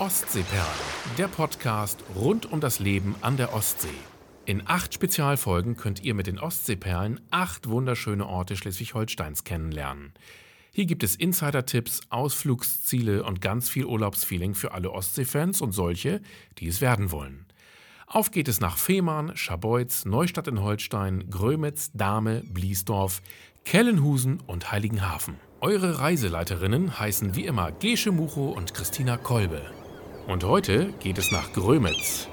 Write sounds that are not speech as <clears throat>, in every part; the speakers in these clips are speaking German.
Ostseeperlen, der Podcast rund um das Leben an der Ostsee. In acht Spezialfolgen könnt ihr mit den Ostseeperlen acht wunderschöne Orte Schleswig-Holsteins kennenlernen. Hier gibt es Insider-Tipps, Ausflugsziele und ganz viel Urlaubsfeeling für alle Ostseefans und solche, die es werden wollen. Auf geht es nach Fehmarn, Scharbeutz, Neustadt in Holstein, Grömitz, Dahme, Bliesdorf, Kellenhusen und Heiligenhafen. Eure Reiseleiterinnen heißen wie immer Gesche Mucho und Christina Kolbe. Und heute geht es nach Grömitz.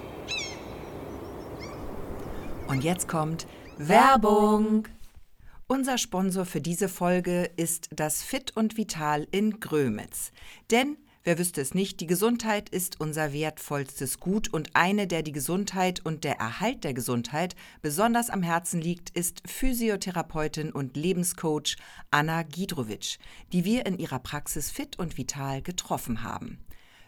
Und jetzt kommt Werbung. Unser Sponsor für diese Folge ist das Fit und Vital in Grömitz. Denn Wer wüsste es nicht, die Gesundheit ist unser wertvollstes Gut und eine, der die Gesundheit und der Erhalt der Gesundheit besonders am Herzen liegt, ist Physiotherapeutin und Lebenscoach Anna Gidrovic, die wir in ihrer Praxis fit und vital getroffen haben.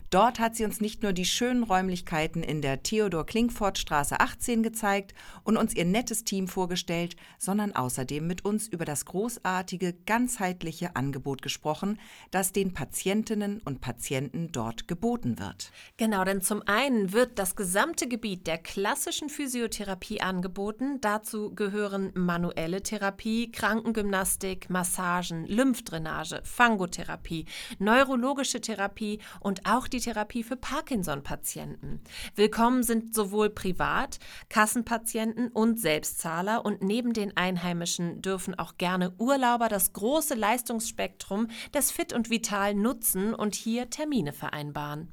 Dort hat sie uns nicht nur die schönen Räumlichkeiten in der Theodor-Klingfort-Straße 18 gezeigt und uns ihr nettes Team vorgestellt, sondern außerdem mit uns über das großartige, ganzheitliche Angebot gesprochen, das den Patientinnen und Patienten dort geboten wird. Genau, denn zum einen wird das gesamte Gebiet der klassischen Physiotherapie angeboten. Dazu gehören manuelle Therapie, Krankengymnastik, Massagen, Lymphdrainage, Fangotherapie, neurologische Therapie und auch die die Therapie für Parkinson-Patienten. Willkommen sind sowohl Privat-, Kassenpatienten und Selbstzahler und neben den Einheimischen dürfen auch gerne Urlauber das große Leistungsspektrum des Fit und Vital nutzen und hier Termine vereinbaren.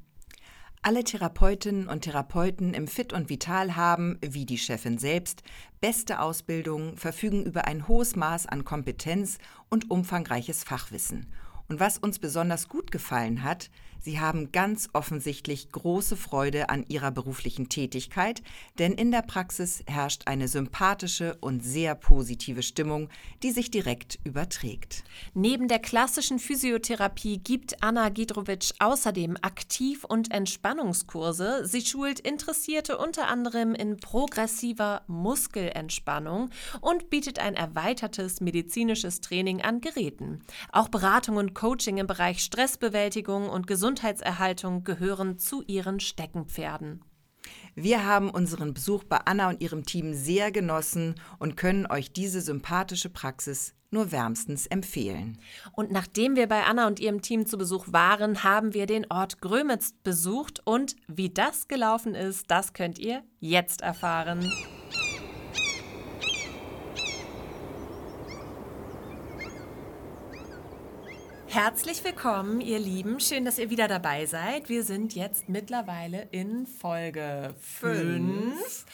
Alle Therapeutinnen und Therapeuten im Fit und Vital haben, wie die Chefin selbst, beste Ausbildung, verfügen über ein hohes Maß an Kompetenz und umfangreiches Fachwissen. Und was uns besonders gut gefallen hat, Sie haben ganz offensichtlich große Freude an Ihrer beruflichen Tätigkeit, denn in der Praxis herrscht eine sympathische und sehr positive Stimmung, die sich direkt überträgt. Neben der klassischen Physiotherapie gibt Anna Gidrovic außerdem Aktiv- und Entspannungskurse. Sie schult Interessierte unter anderem in progressiver Muskelentspannung und bietet ein erweitertes medizinisches Training an Geräten. Auch Beratung und Coaching im Bereich Stressbewältigung und Gesundheit Gesundheitserhaltung gehören zu ihren Steckenpferden. Wir haben unseren Besuch bei Anna und ihrem Team sehr genossen und können euch diese sympathische Praxis nur wärmstens empfehlen. Und nachdem wir bei Anna und ihrem Team zu Besuch waren, haben wir den Ort Grömitz besucht und wie das gelaufen ist, das könnt ihr jetzt erfahren. Herzlich willkommen, ihr Lieben. Schön, dass ihr wieder dabei seid. Wir sind jetzt mittlerweile in Folge 5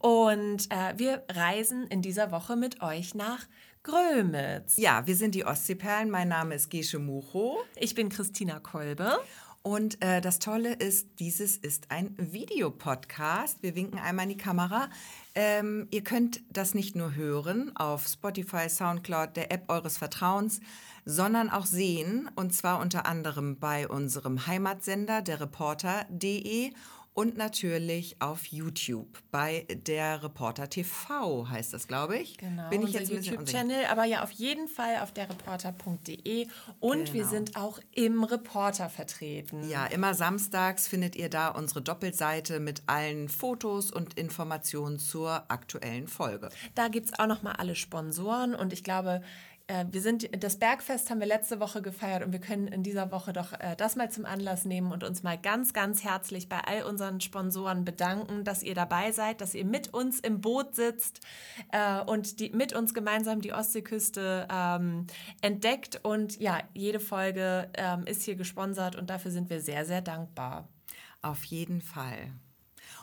und äh, wir reisen in dieser Woche mit euch nach Grömitz. Ja, wir sind die Ostseeperlen. Mein Name ist Gesche Mucho. Ich bin Christina Kolbe. Und äh, das Tolle ist, dieses ist ein Videopodcast. Wir winken einmal in die Kamera. Ähm, ihr könnt das nicht nur hören auf Spotify, Soundcloud, der App eures Vertrauens, sondern auch sehen, und zwar unter anderem bei unserem Heimatsender, der Reporter.de und natürlich auf YouTube bei der Reporter TV heißt das, glaube ich. Genau, Bin ich jetzt YouTube-Channel, aber ja auf jeden Fall auf der Reporter.de und genau. wir sind auch im Reporter vertreten. Ja, immer samstags findet ihr da unsere Doppelseite mit allen Fotos und Informationen zur aktuellen Folge. Da gibt es auch noch mal alle Sponsoren und ich glaube, äh, wir sind, das Bergfest haben wir letzte Woche gefeiert und wir können in dieser Woche doch äh, das mal zum Anlass nehmen und uns mal ganz, ganz herzlich bei all unseren Sponsoren bedanken, dass ihr dabei seid, dass ihr mit uns im Boot sitzt äh, und die, mit uns gemeinsam die Ostseeküste ähm, entdeckt. Und ja, jede Folge ähm, ist hier gesponsert und dafür sind wir sehr, sehr dankbar. Auf jeden Fall.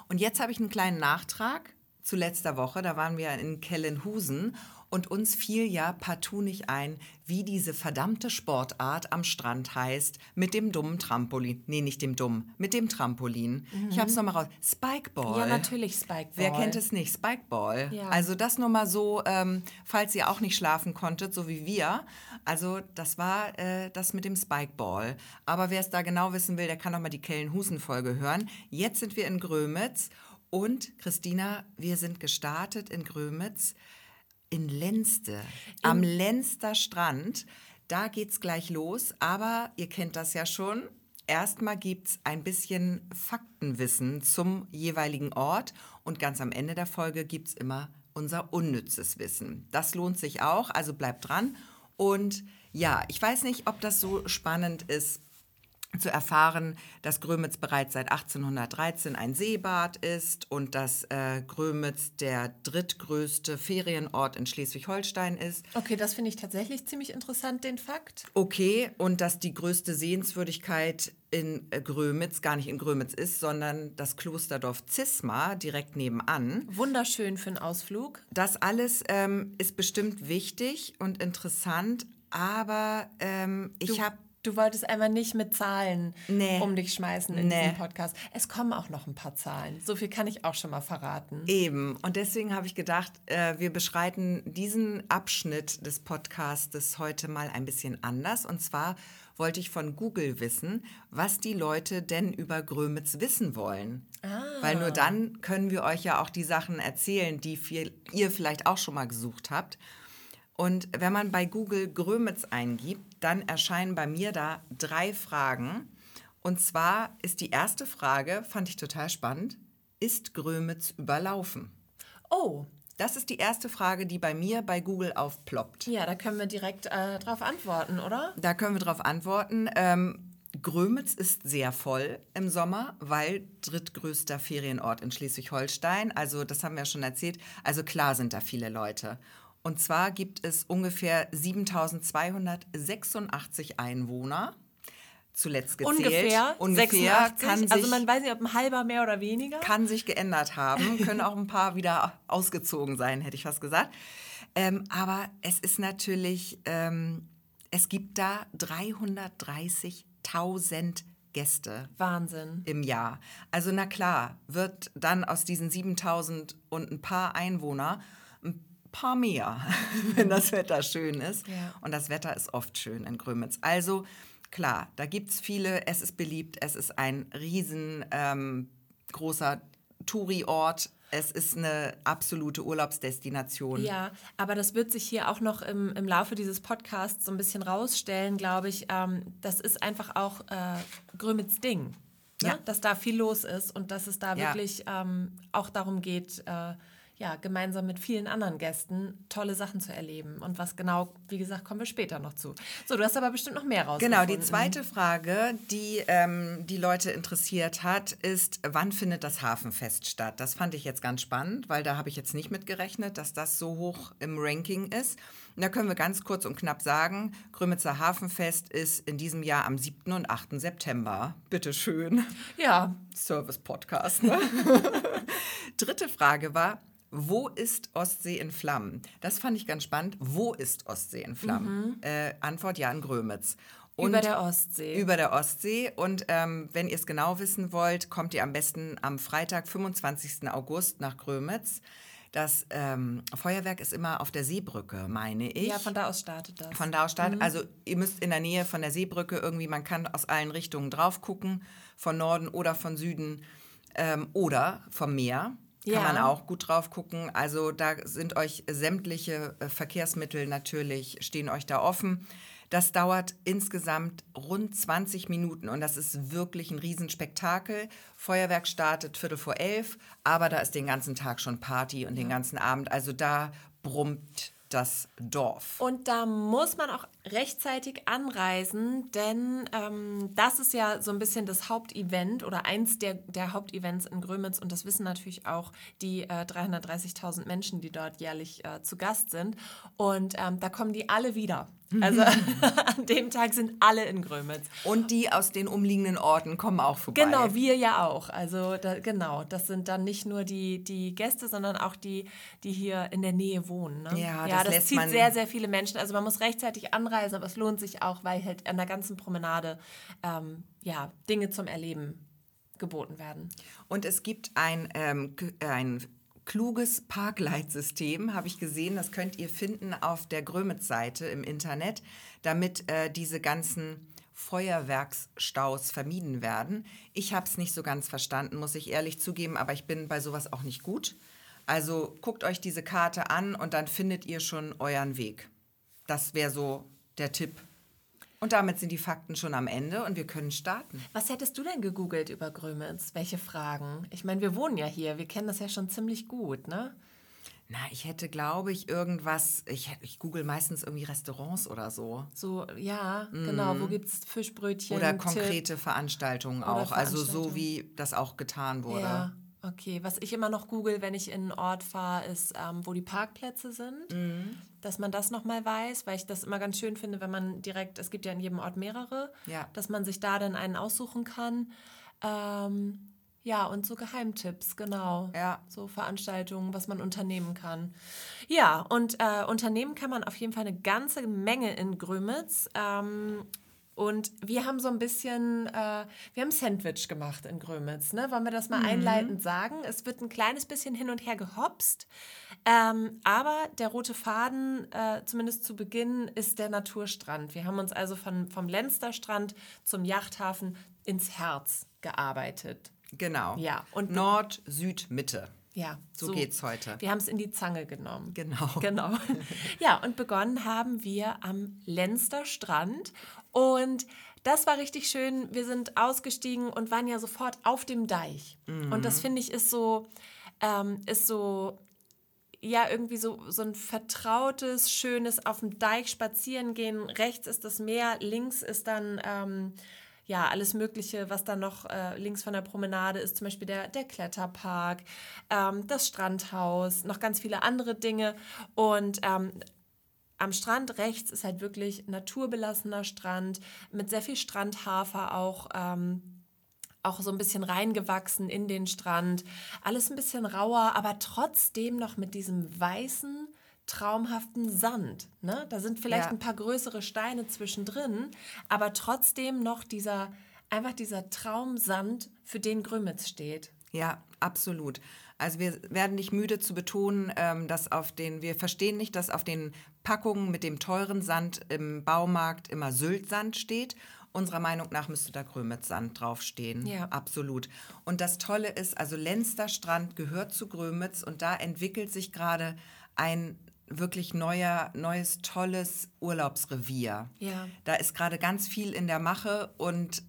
Und jetzt habe ich einen kleinen Nachtrag zu letzter Woche. Da waren wir in Kellenhusen und uns fiel ja partout nicht ein, wie diese verdammte Sportart am Strand heißt, mit dem dummen Trampolin. Nee, nicht dem dummen, mit dem Trampolin. Mhm. Ich hab's nochmal raus. Spikeball. Ja, natürlich Spikeball. Wer kennt es nicht? Spikeball. Ja. Also das nur mal so, ähm, falls ihr auch nicht schlafen konntet, so wie wir. Also das war äh, das mit dem Spikeball. Aber wer es da genau wissen will, der kann noch mal die Kellenhusen-Folge hören. Jetzt sind wir in Grömitz und Christina, wir sind gestartet in Grömitz in Lenste, am Lenster Strand. Da geht's gleich los, aber ihr kennt das ja schon. Erstmal gibt es ein bisschen Faktenwissen zum jeweiligen Ort und ganz am Ende der Folge gibt es immer unser unnützes Wissen. Das lohnt sich auch, also bleibt dran. Und ja, ich weiß nicht, ob das so spannend ist zu erfahren, dass Grömitz bereits seit 1813 ein Seebad ist und dass äh, Grömitz der drittgrößte Ferienort in Schleswig-Holstein ist. Okay, das finde ich tatsächlich ziemlich interessant, den Fakt. Okay, und dass die größte Sehenswürdigkeit in äh, Grömitz gar nicht in Grömitz ist, sondern das Klosterdorf Zisma direkt nebenan. Wunderschön für einen Ausflug. Das alles ähm, ist bestimmt wichtig und interessant, aber ähm, ich habe Du wolltest einfach nicht mit Zahlen Nee. um dich schmeißen in Nee. diesem Podcast. Es kommen auch noch ein paar Zahlen. So viel kann ich auch schon mal verraten. Eben. Und deswegen habe ich gedacht, äh, wir beschreiten diesen Abschnitt des Podcastes heute mal ein bisschen anders. Und zwar wollte ich von Google wissen, was die Leute denn über Grömitz wissen wollen. Weil nur dann können wir euch ja auch die Sachen erzählen, die viel, ihr vielleicht auch schon mal gesucht habt. Und wenn man bei Google Grömitz eingibt, dann erscheinen bei mir da drei Fragen. Und zwar ist die erste Frage, fand ich total spannend, ist Grömitz überlaufen? Oh, Das ist die erste Frage, die bei mir bei Google aufploppt. ja, da können wir direkt äh, drauf antworten, oder? Da können wir darauf antworten. Ähm, Grömitz ist sehr voll im Sommer, weil drittgrößter Ferienort in Schleswig-Holstein. Also das haben wir ja schon erzählt. Also klar sind da viele Leute. Und zwar gibt es ungefähr 7.286 Einwohner. Zuletzt gezählt. Ungefähr, Ungefähr 86. kann sich, also man weiß nicht, ob ein halber mehr oder weniger. kann sich geändert haben, <laughs> können auch ein paar wieder ausgezogen sein, hätte ich fast gesagt. Ähm, aber es ist natürlich, ähm, es gibt da 330.000 Gäste Wahnsinn. im Jahr. Also na klar, wird dann aus diesen 7000 und ein paar Einwohner ein paar mehr, <laughs> wenn das Wetter schön ist. Ja. Und das Wetter ist oft schön in Grömitz. Also klar, da gibt es viele, es ist beliebt, es ist ein riesen ähm, großer Touri-Ort. Es ist eine absolute Urlaubsdestination. Ja, aber das wird sich hier auch noch im, im Laufe dieses Podcasts so ein bisschen rausstellen, glaube ich. Ähm, das ist einfach auch äh, Grömitz Ding. Ne? Ja. Dass da viel los ist und dass es da Ja. wirklich ähm, auch darum geht, äh, ja, gemeinsam mit vielen anderen Gästen tolle Sachen zu erleben. Und was genau, wie gesagt, kommen wir später noch zu. So, du hast aber bestimmt noch mehr rausgefunden. Genau, die zweite Frage, die ähm, die Leute interessiert hat, ist, wann findet das Hafenfest statt? Das fand ich jetzt ganz spannend, weil da habe ich jetzt nicht mitgerechnet, dass das so hoch im Ranking ist. Und da können wir ganz kurz und knapp sagen, Grömitzer Hafenfest ist in diesem Jahr am 7. und 8. September. Bitte schön. Ja, Service-Podcast. Ne? <laughs> Dritte Frage war, wo ist Ostsee in Flammen? Das fand ich ganz spannend. Wo ist Ostsee in Flammen? Äh, Antwort ja in Grömitz. Und über der Ostsee. über der Ostsee. Und ähm, wenn ihr es genau wissen wollt, kommt ihr am besten am Freitag, 25. August nach Grömitz. Das ähm, Feuerwerk ist immer auf der Seebrücke, meine ich. ja, von da aus startet das. Von da aus startet. Also ihr müsst in der Nähe von der Seebrücke irgendwie, man kann aus allen Richtungen drauf gucken, von Norden oder von Süden ähm, oder vom Meer. Kann Ja. man auch gut drauf gucken. Also da sind euch sämtliche äh, Verkehrsmittel natürlich, stehen euch da offen. Das dauert insgesamt rund 20 Minuten und das ist wirklich ein Riesenspektakel. Feuerwerk startet Viertel vor elf, aber da ist den ganzen Tag schon Party und den ganzen Abend. Also da brummt das Dorf. Und da muss man auch rechtzeitig anreisen, denn ähm, das ist ja so ein bisschen das Hauptevent oder eins der, der Hauptevents in Grömitz und das wissen natürlich auch die äh, 330.000 Menschen, die dort jährlich äh, zu Gast sind. Und ähm, da kommen die alle wieder. Also <laughs> an dem Tag sind alle in Grömitz. Und die aus den umliegenden Orten kommen auch vorbei. Genau, wir ja auch. Also da, genau, das sind dann nicht nur die, die Gäste, sondern auch die, die hier in der Nähe wohnen. Ne? Ja, ja das das, zieht sehr, sehr viele Menschen. Also man muss rechtzeitig anreisen, aber es lohnt sich auch, weil halt an der ganzen Promenade ähm, ja, Dinge zum Erleben geboten werden. Und es gibt ein, ähm, ein kluges Parkleitsystem, habe ich gesehen. Das könnt ihr finden auf der Grömitz-Seite im Internet, damit äh, diese ganzen Feuerwerksstaus vermieden werden. Ich habe es nicht so ganz verstanden, muss ich ehrlich zugeben, aber ich bin bei sowas auch nicht gut. Also guckt euch diese Karte an und dann findet ihr schon euren Weg. Das wäre so der Tipp. Und damit sind die Fakten schon am Ende und wir können starten. Was hättest du denn gegoogelt über Grömitz? Welche Fragen? Ich meine, wir wohnen ja hier, wir kennen das ja schon ziemlich gut, ne? Na, ich hätte, glaube ich, irgendwas. Ich, ich google meistens irgendwie Restaurants oder so. So, ja, mm. genau. Wo gibt es Fischbrötchen? Oder konkrete Tipp? Veranstaltungen auch. Oder also so wie das auch getan wurde. Ja. Okay, was ich immer noch google, wenn ich in einen Ort fahre, ist, ähm, wo die Parkplätze sind. Mhm. Dass man das nochmal weiß, weil ich das immer ganz schön finde, wenn man direkt, es gibt ja in jedem Ort mehrere, ja. dass man sich da dann einen aussuchen kann. Ähm, ja, und so Geheimtipps, genau. Ja. So Veranstaltungen, was man unternehmen kann. Ja, und äh, unternehmen kann man auf jeden Fall eine ganze Menge in Grömitz. Ähm, und wir haben so ein bisschen, äh, wir haben Sandwich gemacht in Grömitz. Ne? Wollen wir das mal mhm. einleitend sagen? Es wird ein kleines bisschen hin und her gehopst. Ähm, aber der rote Faden, äh, zumindest zu Beginn, ist der Naturstrand. Wir haben uns also von, vom Lensterstrand zum Yachthafen ins Herz gearbeitet. Genau. Ja. Und Nord, Süd, Mitte. Ja, so, so geht's heute. Wir haben es in die Zange genommen. Genau. <laughs> Genau. <laughs> Ja, und begonnen haben wir am Lenster Strand und das war richtig schön. Wir sind ausgestiegen und waren ja sofort auf dem Deich. Mhm. Und das finde ich ist so, ähm, ist so, ja, irgendwie so, so ein vertrautes, schönes auf dem Deich spazieren gehen. Rechts ist das Meer, links ist dann ähm, ja, alles Mögliche, was dann noch äh, links von der Promenade ist, zum Beispiel der, der Kletterpark, ähm, das Strandhaus, noch ganz viele andere Dinge. Und ähm, am Strand rechts ist halt wirklich naturbelassener Strand mit sehr viel Strandhafer auch. Ähm, auch so ein bisschen reingewachsen in den Strand. Alles ein bisschen rauer, aber trotzdem noch mit diesem weißen, traumhaften Sand. Ne? Da sind vielleicht ja. ein paar größere Steine zwischendrin, aber trotzdem noch dieser, einfach dieser Traumsand, für den Grömitz steht. Ja, absolut. Also wir werden nicht müde zu betonen, ähm, dass auf den, wir verstehen nicht, dass auf den Packungen mit dem teuren Sand im Baumarkt immer Syltsand steht. Unserer Meinung nach müsste da Grömitz-Sand draufstehen. Ja. Absolut. Und das Tolle ist, also Lenster Strand gehört zu Grömitz und da entwickelt sich gerade ein wirklich neuer, neues, tolles Urlaubsrevier. Ja. Da ist gerade ganz viel in der Mache und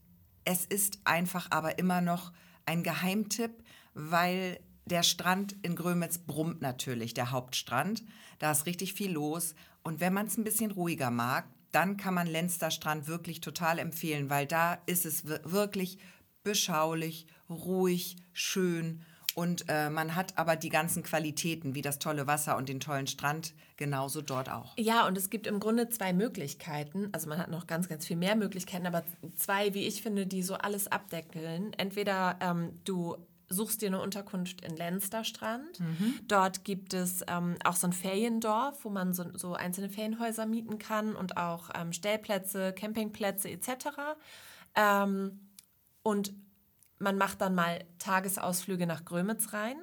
es ist einfach aber immer noch ein Geheimtipp, weil der Strand in Grömitz brummt natürlich, der Hauptstrand. Da ist richtig viel los. Und wenn man es ein bisschen ruhiger mag, dann kann man Lenster Strand wirklich total empfehlen, weil da ist es wirklich beschaulich, ruhig, schön und äh, man hat aber die ganzen Qualitäten, wie das tolle Wasser und den tollen Strand, genauso dort auch. Ja, und es gibt im Grunde zwei Möglichkeiten. Also man hat noch ganz, ganz viel mehr Möglichkeiten, aber zwei, wie ich finde, die so alles abdeckeln. Entweder ähm, du suchst dir eine Unterkunft in Lensterstrand. Mhm. Dort gibt es ähm, auch so ein Feriendorf, wo man so, so einzelne Ferienhäuser mieten kann und auch ähm, Stellplätze, Campingplätze etc. Ähm, und man macht dann mal Tagesausflüge nach Grömitz rein.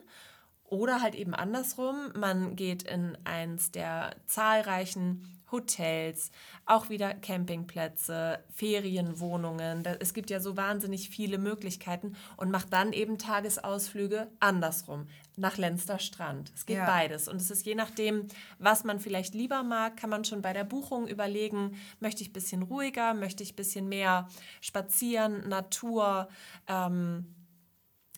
Oder halt eben andersrum, man geht in eins der zahlreichen Hotels, auch wieder Campingplätze, Ferienwohnungen. Es gibt ja so wahnsinnig viele Möglichkeiten und macht dann eben Tagesausflüge andersrum, nach Lenster Strand. Es geht ja. beides. Und es ist je nachdem, was man vielleicht lieber mag, kann man schon bei der Buchung überlegen, möchte ich ein bisschen ruhiger, möchte ich ein bisschen mehr spazieren, Natur, ähm,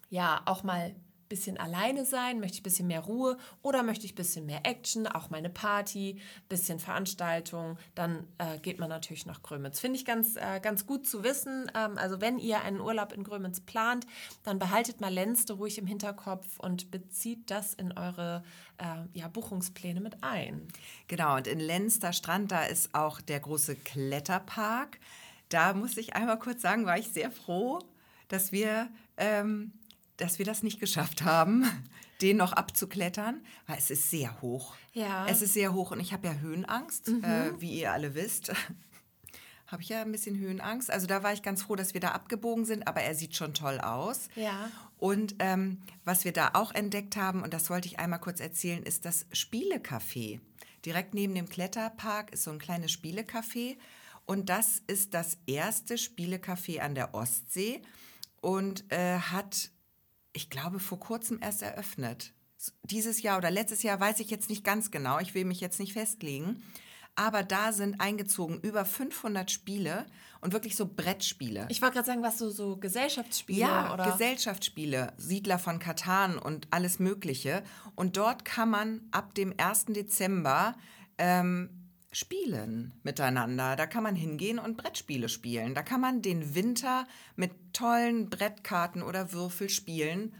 ja, auch mal bisschen alleine sein? Möchte ich ein bisschen mehr Ruhe oder möchte ich ein bisschen mehr Action, auch meine Party, bisschen Veranstaltung? Dann äh, geht man natürlich nach Grömitz. Finde ich ganz, äh, ganz gut zu wissen. Ähm, also wenn ihr einen Urlaub in Grömitz plant, dann behaltet mal Lenste ruhig im Hinterkopf und bezieht das in eure äh, ja, Buchungspläne mit ein. Genau, und in Lenster Strand, da ist auch der große Kletterpark. Da muss ich einmal kurz sagen, war ich sehr froh, dass wir ähm, dass wir das nicht geschafft haben, <laughs> den noch abzuklettern, weil es ist sehr hoch. Ja. Es ist sehr hoch und ich habe ja Höhenangst, mhm. äh, wie ihr alle wisst. <laughs> habe ich ja ein bisschen Höhenangst. Also da war ich ganz froh, dass wir da abgebogen sind, aber er sieht schon toll aus. Ja. Und ähm, was wir da auch entdeckt haben, und das wollte ich einmal kurz erzählen, ist das Spielecafé. Direkt neben dem Kletterpark ist so ein kleines Spielecafé. Und das ist das erste Spielecafé an der Ostsee und äh, hat ich glaube, vor kurzem erst eröffnet. Dieses Jahr oder letztes Jahr weiß ich jetzt nicht ganz genau. Ich will mich jetzt nicht festlegen. aber da sind eingezogen über 500 Spiele und wirklich so Brettspiele. Ich wollte gerade sagen, was so, so Gesellschaftsspiele Ja, oder. Gesellschaftsspiele, Siedler von Katan und alles Mögliche. Und dort kann man ab dem 1. Dezember ähm, spielen miteinander. Da kann man hingehen und Brettspiele spielen. Da kann man den Winter mit tollen Brettkarten oder Würfelspielen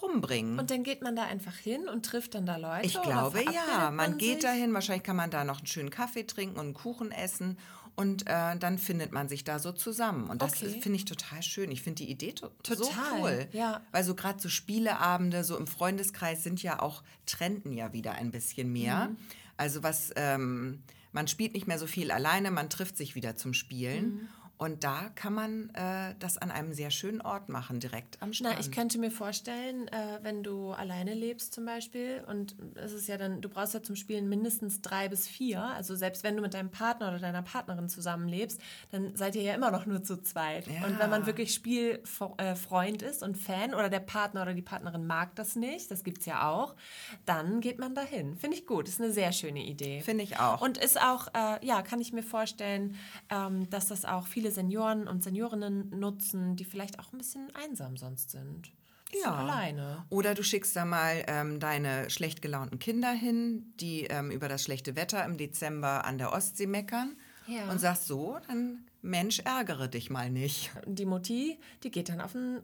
rumbringen. und dann geht man da einfach hin und trifft dann da Leute. Ich glaube ja, verabredet man geht sich? dahin, wahrscheinlich kann man da noch einen schönen Kaffee trinken und einen Kuchen essen und äh, dann findet man sich da so zusammen. Und das Okay. finde ich total schön. Ich finde die Idee to so Total, cool. ja. Weil so gerade so Spieleabende, so im Freundeskreis sind ja auch, trenden ja wieder ein bisschen mehr. Mhm. Also was, ähm, man spielt nicht mehr so viel alleine, man trifft sich wieder zum Spielen. Mhm. Und da kann man äh, das an einem sehr schönen Ort machen, direkt am Strand. Na, ich könnte mir vorstellen, äh, wenn du alleine lebst zum Beispiel und es ist ja dann, du brauchst ja zum Spielen mindestens drei bis vier. Also selbst wenn du mit deinem Partner oder deiner Partnerin zusammenlebst, dann seid ihr ja immer noch nur zu zweit. Ja. Und wenn man wirklich Spielfreund ist und Fan oder der Partner oder die Partnerin mag das nicht, das gibt es ja auch, dann geht man dahin. Finde ich gut, ist eine sehr schöne Idee. Finde ich auch. Und ist auch, äh, ja, kann ich mir vorstellen, ähm, dass das auch viele Senioren und Seniorinnen nutzen, die vielleicht auch ein bisschen einsam sonst sind. So alleine. Oder du schickst da mal ähm, deine schlecht gelaunten Kinder hin, die ähm, über das schlechte Wetter im Dezember an der Ostsee meckern. Ja. Und sagst so, dann Mensch, ärgere dich mal nicht. Die Mutti, die geht dann auf ähm,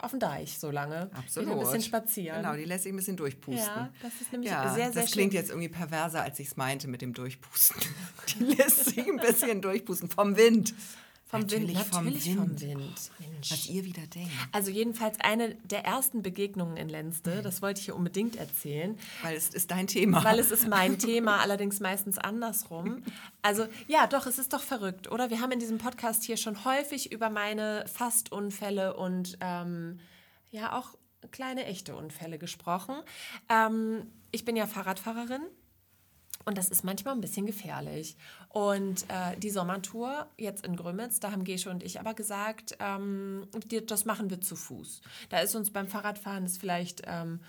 auf den Deich so lange. Absolut. Geht ein bisschen spazieren. Genau, die lässt sich ein bisschen durchpusten. Ja, das ist nämlich ja, sehr, sehr Das klingt schön. jetzt irgendwie perverser, als ich es meinte mit dem Durchpusten. <laughs> Die lässt sich ein bisschen durchpusten vom Wind. Vom Natürlich Wind, vom natürlich Wind. vom Wind. Mensch. Was ihr wieder denkt. Also jedenfalls eine der ersten Begegnungen in Lenste, das wollte ich hier unbedingt erzählen, Weil es ist dein Thema. weil es ist mein <laughs> Thema, allerdings meistens andersrum. Also ja, doch, es ist doch verrückt, oder? Wir haben in diesem Podcast hier schon häufig über meine Fastunfälle und ähm, ja auch kleine echte Unfälle gesprochen. Ähm, ich bin ja Fahrradfahrerin. Und das ist manchmal ein bisschen gefährlich. Und äh, die Sommertour jetzt in Grömitz, da haben Gesche und ich aber gesagt, ähm, das machen wir zu Fuß. Da ist uns beim Fahrradfahren ist vielleicht, ähm,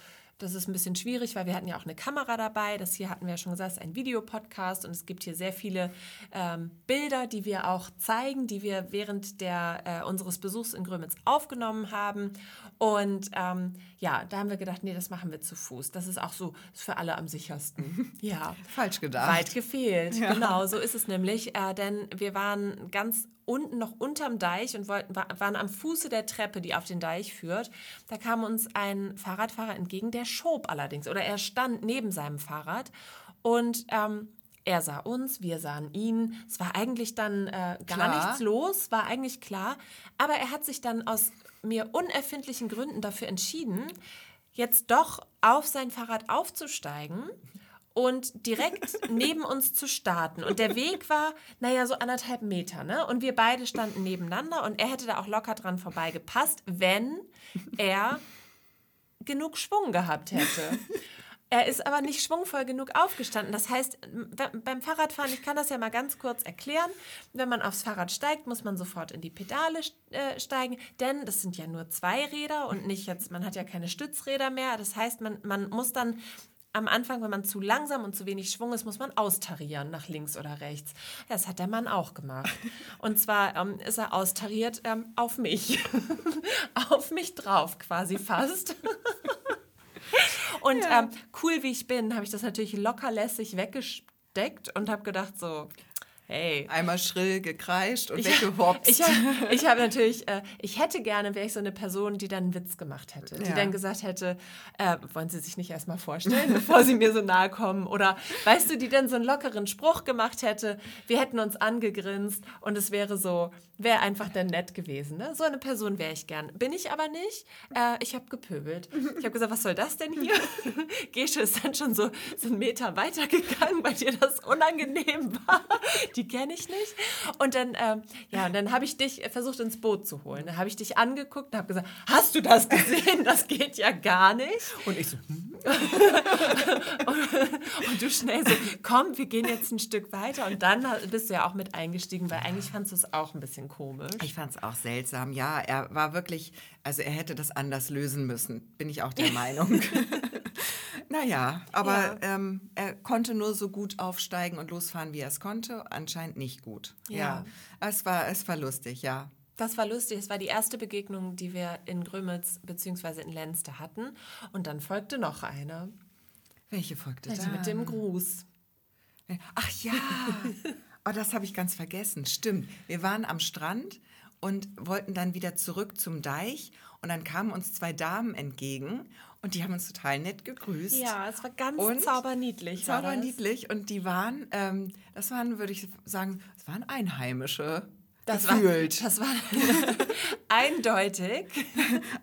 das ist ein bisschen schwierig, weil wir hatten ja auch eine Kamera dabei. Das hier hatten wir ja schon gesagt, ist ein Videopodcast und es gibt hier sehr viele ähm, Bilder, die wir auch zeigen, die wir während der, äh, unseres Besuchs in Grömitz aufgenommen haben. Und ähm, ja, da haben wir gedacht, nee, das machen wir zu Fuß. Das ist auch so ist für alle am sichersten. <laughs> ja. Falsch gedacht. Weit gefehlt. Genau, so ist es nämlich. Äh, denn wir waren ganz unten noch unterm Deich und wollten, wa- waren am Fuße der Treppe, die auf den Deich führt. Da kam uns ein Fahrradfahrer entgegen, der schob allerdings. Oder er stand neben seinem Fahrrad und ähm, er sah uns, wir sahen ihn. Es war eigentlich dann äh, gar Klar. nichts los, war eigentlich klar. Aber er hat sich dann aus mir unerfindlichen Gründen dafür entschieden, jetzt doch auf sein Fahrrad aufzusteigen und direkt <laughs> neben uns zu starten. Und der Weg war, naja, so anderthalb Meter, ne? Und wir beide standen nebeneinander und er hätte da auch locker dran vorbeigepasst, wenn er genug Schwung gehabt hätte. Er ist aber nicht schwungvoll genug aufgestanden. Das heißt, be- beim Fahrradfahren, ich kann das ja mal ganz kurz erklären, wenn man aufs Fahrrad steigt, muss man sofort in die Pedale äh, steigen, denn das sind ja nur zwei Räder und nicht jetzt, man hat ja keine Stützräder mehr. Das heißt, man, man muss dann am Anfang, wenn man zu langsam und zu wenig Schwung ist, muss man austarieren nach links oder rechts. Ja, das hat der Mann auch gemacht. Und zwar ähm, ist er austariert ähm, auf mich. <laughs> auf mich drauf quasi fast. Und ähm, cool wie ich bin, habe ich das natürlich locker lässig weggesteckt und habe gedacht so, hey, Einmal schrill gekreischt und ich, weggehopst. ich, hab- <laughs> ich habe natürlich, äh, ich hätte gerne, wäre ich so eine Person, die dann einen Witz gemacht hätte. Die Ja. dann gesagt hätte, äh, wollen Sie sich nicht erstmal vorstellen, bevor Sie mir so nahe kommen? Oder weißt du, die dann so einen lockeren Spruch gemacht hätte. Wir hätten uns angegrinst und es wäre so, wäre einfach dann nett gewesen. Ne? So eine Person wäre ich gern. Bin ich aber nicht. Äh, ich habe gepöbelt. Ich habe gesagt, was soll das denn hier? <laughs> Gesche ist dann schon so, so einen Meter weitergegangen, weil dir das unangenehm war. Die kenne ich nicht. Und dann, ähm, ja, und dann habe ich dich versucht ins Boot zu holen. Dann habe ich dich angeguckt und habe gesagt, hast du das gesehen? Das geht ja gar nicht. und ich so, hm? <laughs> Und du schnell so, komm, wir gehen jetzt ein Stück weiter. Und dann bist du ja auch mit eingestiegen, weil eigentlich fandst du es auch ein bisschen komisch. Ich fand es auch seltsam. Ja, er war wirklich, also er hätte das anders lösen müssen, bin ich auch der <laughs> Meinung. Naja, aber Ja. ähm, er konnte nur so gut aufsteigen und losfahren, wie er es konnte. Anscheinend nicht gut. Ja. Es, war, es war lustig, ja. Das war lustig. Es war die erste Begegnung, die wir in Grömitz bzw. in Lenste hatten. Und dann folgte noch eine. Welche folgte Also da? mit dem Gruß. Ach ja, <laughs> oh, das habe ich ganz vergessen. Stimmt. Wir waren am Strand und wollten dann wieder zurück zum Deich. Und dann kamen uns zwei Damen entgegen und die haben uns total nett gegrüßt. Ja, es war ganz Und zauberniedlich. war. Zauberniedlich. Und die waren, ähm, das waren, würde ich sagen, das waren Einheimische. Das war, gefühlt. das war <laughs> eindeutig,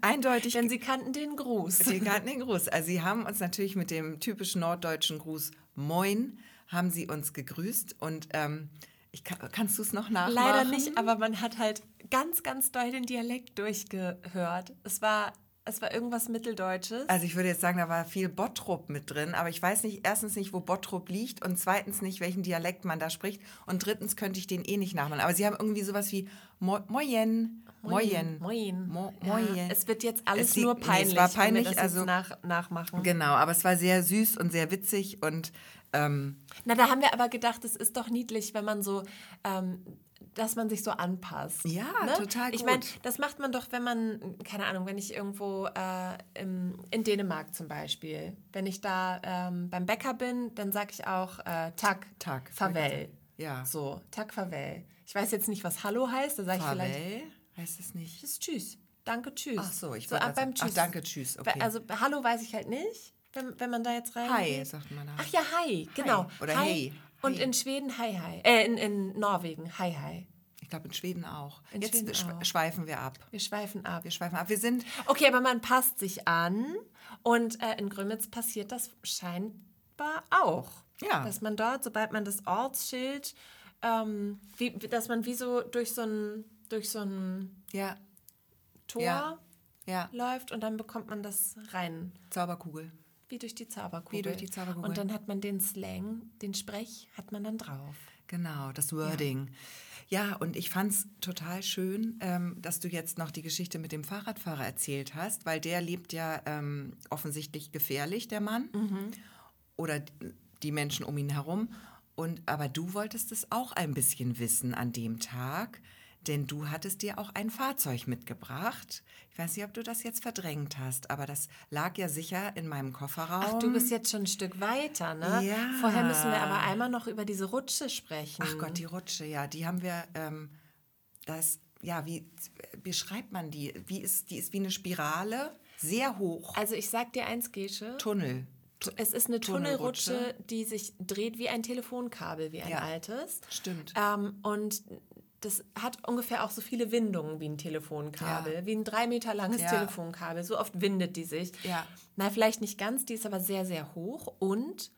Eindeutig denn sie kannten den Gruß. Sie kannten den Gruß. Also sie haben uns natürlich mit dem typischen norddeutschen Gruß Moin, haben sie uns gegrüßt. Und ähm, ich kann, kannst du es noch nachmachen? Leider nicht, aber man hat halt ganz, ganz doll den Dialekt durchgehört. Es war, es war irgendwas Mitteldeutsches. Also ich würde jetzt sagen, da war viel Bottrop mit drin, aber ich weiß nicht, erstens nicht, wo Bottrop liegt und zweitens nicht, welchen Dialekt man da spricht und drittens könnte ich den eh nicht nachmachen. Aber sie haben irgendwie sowas wie Mo Moyen, Moyen, Moin. Mo Ja, es wird jetzt alles Es sieht- nur nee, es peinlich, war wenn peinlich, das also- nach, nachmachen. Genau, aber es war sehr süß und sehr witzig und ähm, Na, da haben wir aber gedacht, es ist doch niedlich, wenn man so, ähm, dass man sich so anpasst. Ja, total Ich gut. meine, das macht man doch, wenn man, keine Ahnung, wenn ich irgendwo äh, im, in Dänemark zum Beispiel, wenn ich da ähm, beim Bäcker bin, dann sage ich auch äh, Tak, Tak, Farvel. ja. So, Tak, Farvel. Ich weiß jetzt nicht, was Hallo heißt, da sage ich vielleicht, Farvel heißt es nicht. Tschüss, Tschüss. Danke, Tschüss. Ach so, ich so ab beim Tschüss. Ach, danke, Tschüss, okay. Also Hallo weiß ich halt nicht, wenn, wenn man da jetzt rein. Hi, sagt man da. Ach ja, hi, genau. Oder hi. hey. Und Hi. in Schweden hi hi. Äh, in, in Norwegen hi hi. Ich glaube in Schweden auch. In Jetzt Schweden schwe- auch. schweifen wir ab. Wir schweifen ab. Wir schweifen ab. Wir sind Okay, aber man passt sich an und äh, in Grömitz passiert das scheinbar auch. Ja. Dass man dort, sobald man das Ortsschild, ähm, wie, dass man wie so durch so ein, durch so ein ja, Tor Ja. ja, läuft und dann bekommt man das rein. Zauberkugel. Wie durch die Zauberkugel. Wie durch die Zauberkugel. Und dann hat man den Slang, den Sprech, hat man dann drauf. Genau, das Wording. Ja, und ich fand es total schön, ähm, dass du jetzt noch die Geschichte mit dem Fahrradfahrer erzählt hast, weil der lebt ja ähm, offensichtlich gefährlich, der Mann. Oder die Menschen um ihn herum. Und, aber du wolltest es auch ein bisschen wissen an dem Tag, denn du hattest dir auch ein Fahrzeug mitgebracht. Ich weiß nicht, ob du das jetzt verdrängt hast, aber das lag ja sicher in meinem Kofferraum. Ach, du bist jetzt schon ein Stück weiter, ne? Ja. Vorher müssen wir aber einmal noch über diese Rutsche sprechen. Ach Gott, die Rutsche, ja, die haben wir, ähm, das, ja, wie beschreibt man die? Wie ist, die ist wie eine Spirale, sehr hoch, Also ich sag dir eins, Gesche. Tunnel. Es ist eine Tunnelrutsche. Die sich dreht wie ein Telefonkabel, wie ein Ja. altes. Stimmt. Ähm, und das hat ungefähr auch so viele Windungen wie ein Telefonkabel, Ja. wie ein drei Meter langes Ja. Telefonkabel. So oft windet die sich. Ja. Na, vielleicht nicht ganz, die ist aber sehr, sehr hoch. Und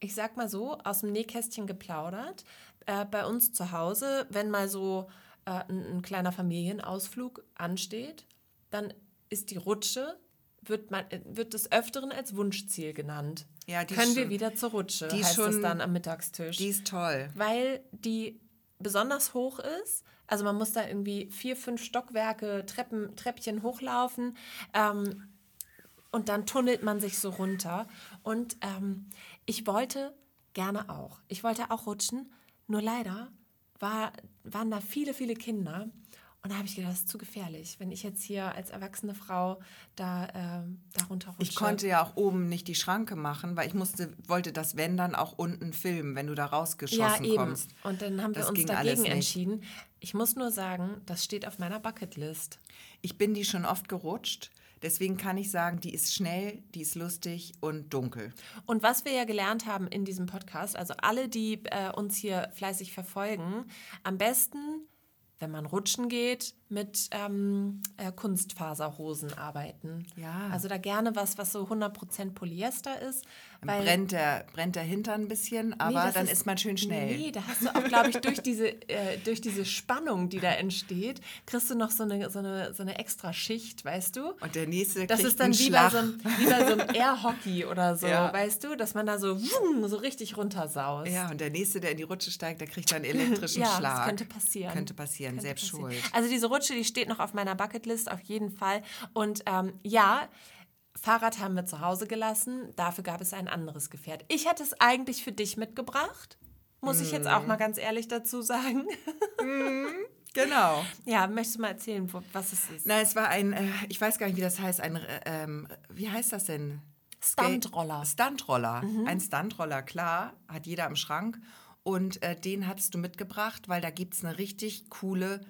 ich sag mal so, aus dem Nähkästchen geplaudert, äh, bei uns zu Hause, wenn mal so äh, ein, ein kleiner Familienausflug ansteht, dann ist die Rutsche, wird, man, äh, wird des Öfteren als Wunschziel genannt. Ja, die Können ist wir schon- wieder zur Rutsche, die ist heißt es schon- dann am Mittagstisch Die ist toll. weil die besonders hoch ist. Also man muss da irgendwie vier, fünf Stockwerke, Treppen, Treppchen hochlaufen ähm, und dann tunnelt man sich so runter. Und ähm, ich wollte gerne auch. Ich wollte auch rutschen, nur leider war, waren da viele, viele Kinder. Und da habe ich gedacht, das ist zu gefährlich, wenn ich jetzt hier als erwachsene Frau da, ähm, da runterrutsche. Ich konnte ja auch oben nicht die Schranke machen, weil ich musste, wollte das wenn dann auch unten filmen, wenn du da ja, rausgeschossen eben. kommst. Und dann haben wir Das uns ging alles dagegen entschieden. Ich muss nur sagen, das steht auf meiner Bucketlist. Ich bin die schon oft gerutscht, deswegen kann ich sagen, die ist schnell, die ist lustig und dunkel. Und was wir ja gelernt haben in diesem Podcast, also alle, die äh, uns hier fleißig verfolgen, am besten, wenn man rutschen geht, mit ähm, äh, Kunstfaserhosen arbeiten. Ja. Also da gerne was, was so 100% Polyester ist. Dann brennt der, brennt der Hintern ein bisschen, Nee, aber das dann ist, man schön schnell. Nee, da hast du auch, glaube ich, durch diese, äh, durch diese Spannung, die da entsteht, kriegst du noch so eine, so eine, so eine extra Schicht, weißt du? Und der nächste Das kriegt ist dann einen wie bei, so einem, wie bei so einem Air-Hockey oder so, Ja. weißt du? Dass man da so, wumm, so richtig runtersaust. Ja, und der nächste, der in die Rutsche steigt, der kriegt dann einen <laughs> elektrischen ja, Schlag. das könnte passieren. Könnte passieren, Könnte selbst passieren. schuld. Also diese Rutsche, die steht noch auf meiner Bucketlist auf jeden Fall. Und ähm, ja, Fahrrad haben wir zu Hause gelassen, dafür gab es ein anderes Gefährt. Ich hätte es eigentlich für dich mitgebracht, muss ich jetzt auch Mhm. mal ganz ehrlich dazu sagen. <laughs> Genau. Ja, möchtest du mal erzählen, was es ist? Na, es war ein, äh, ich weiß gar nicht, wie das heißt, ein, äh, ähm, wie heißt das denn? Stuntroller. Stuntroller. Ein Stuntroller, klar, hat jeder im Schrank. Und äh, den hattest du mitgebracht, weil da gibt es eine richtig coole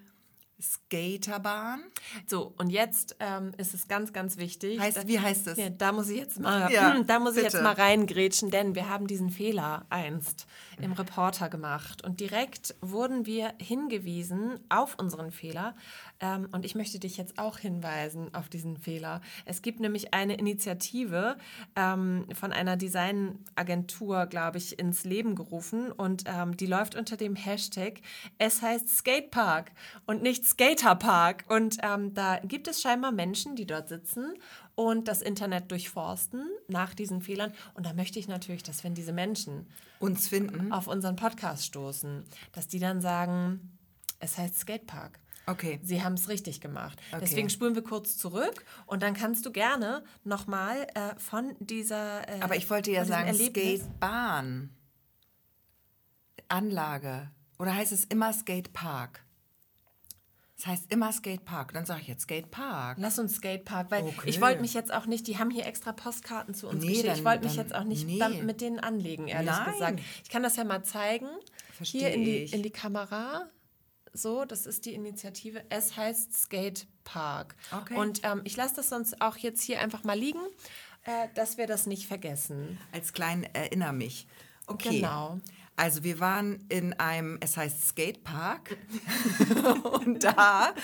Skaterbahn. So, und jetzt ähm, ist es ganz, ganz wichtig. Heißt, dass- wie heißt es? Ja, da muss ich jetzt mal, Ja, <clears throat> da muss ich jetzt mal reingrätschen, denn wir haben diesen Fehler einst im Reporter gemacht und direkt wurden wir hingewiesen auf unseren Fehler. Ähm, und ich möchte dich jetzt auch hinweisen auf diesen Fehler. Es gibt nämlich eine Initiative ähm, von einer Designagentur, glaube ich, ins Leben gerufen und ähm, die läuft unter dem Hashtag Es heißt Skatepark und nicht Skaterpark. Und ähm, da gibt es scheinbar Menschen, die dort sitzen und das Internet durchforsten nach diesen Fehlern. Und da möchte ich natürlich, dass wenn diese Menschen Uns finden. auf unseren Podcast stoßen, dass die dann sagen, es heißt Skatepark. Okay. Sie haben es richtig gemacht. Okay. Deswegen spulen wir kurz zurück und dann kannst du gerne nochmal äh, von dieser. Äh, Aber ich wollte ja sagen, Erlebnis- Skatebahn. Anlage. Oder heißt es immer Skatepark? Es heißt immer Skatepark. Dann sage ich jetzt Skatepark. Lass uns Skatepark, weil Okay. ich wollte mich jetzt auch nicht, die haben hier extra Postkarten zu uns Nee, geschickt. Ich wollte mich jetzt auch nicht nee. mit denen anlegen, ehrlich Nein. gesagt. Ich kann das ja mal zeigen. Versteh hier in die, in die Kamera. So, das ist die Initiative. Es heißt Skatepark. Okay. Und ähm, ich lasse das sonst auch jetzt hier einfach mal liegen, äh, dass wir das nicht vergessen. Als klein erinner mich. Okay. Genau. Also wir waren in einem, es heißt Skatepark. <laughs> und da. <laughs>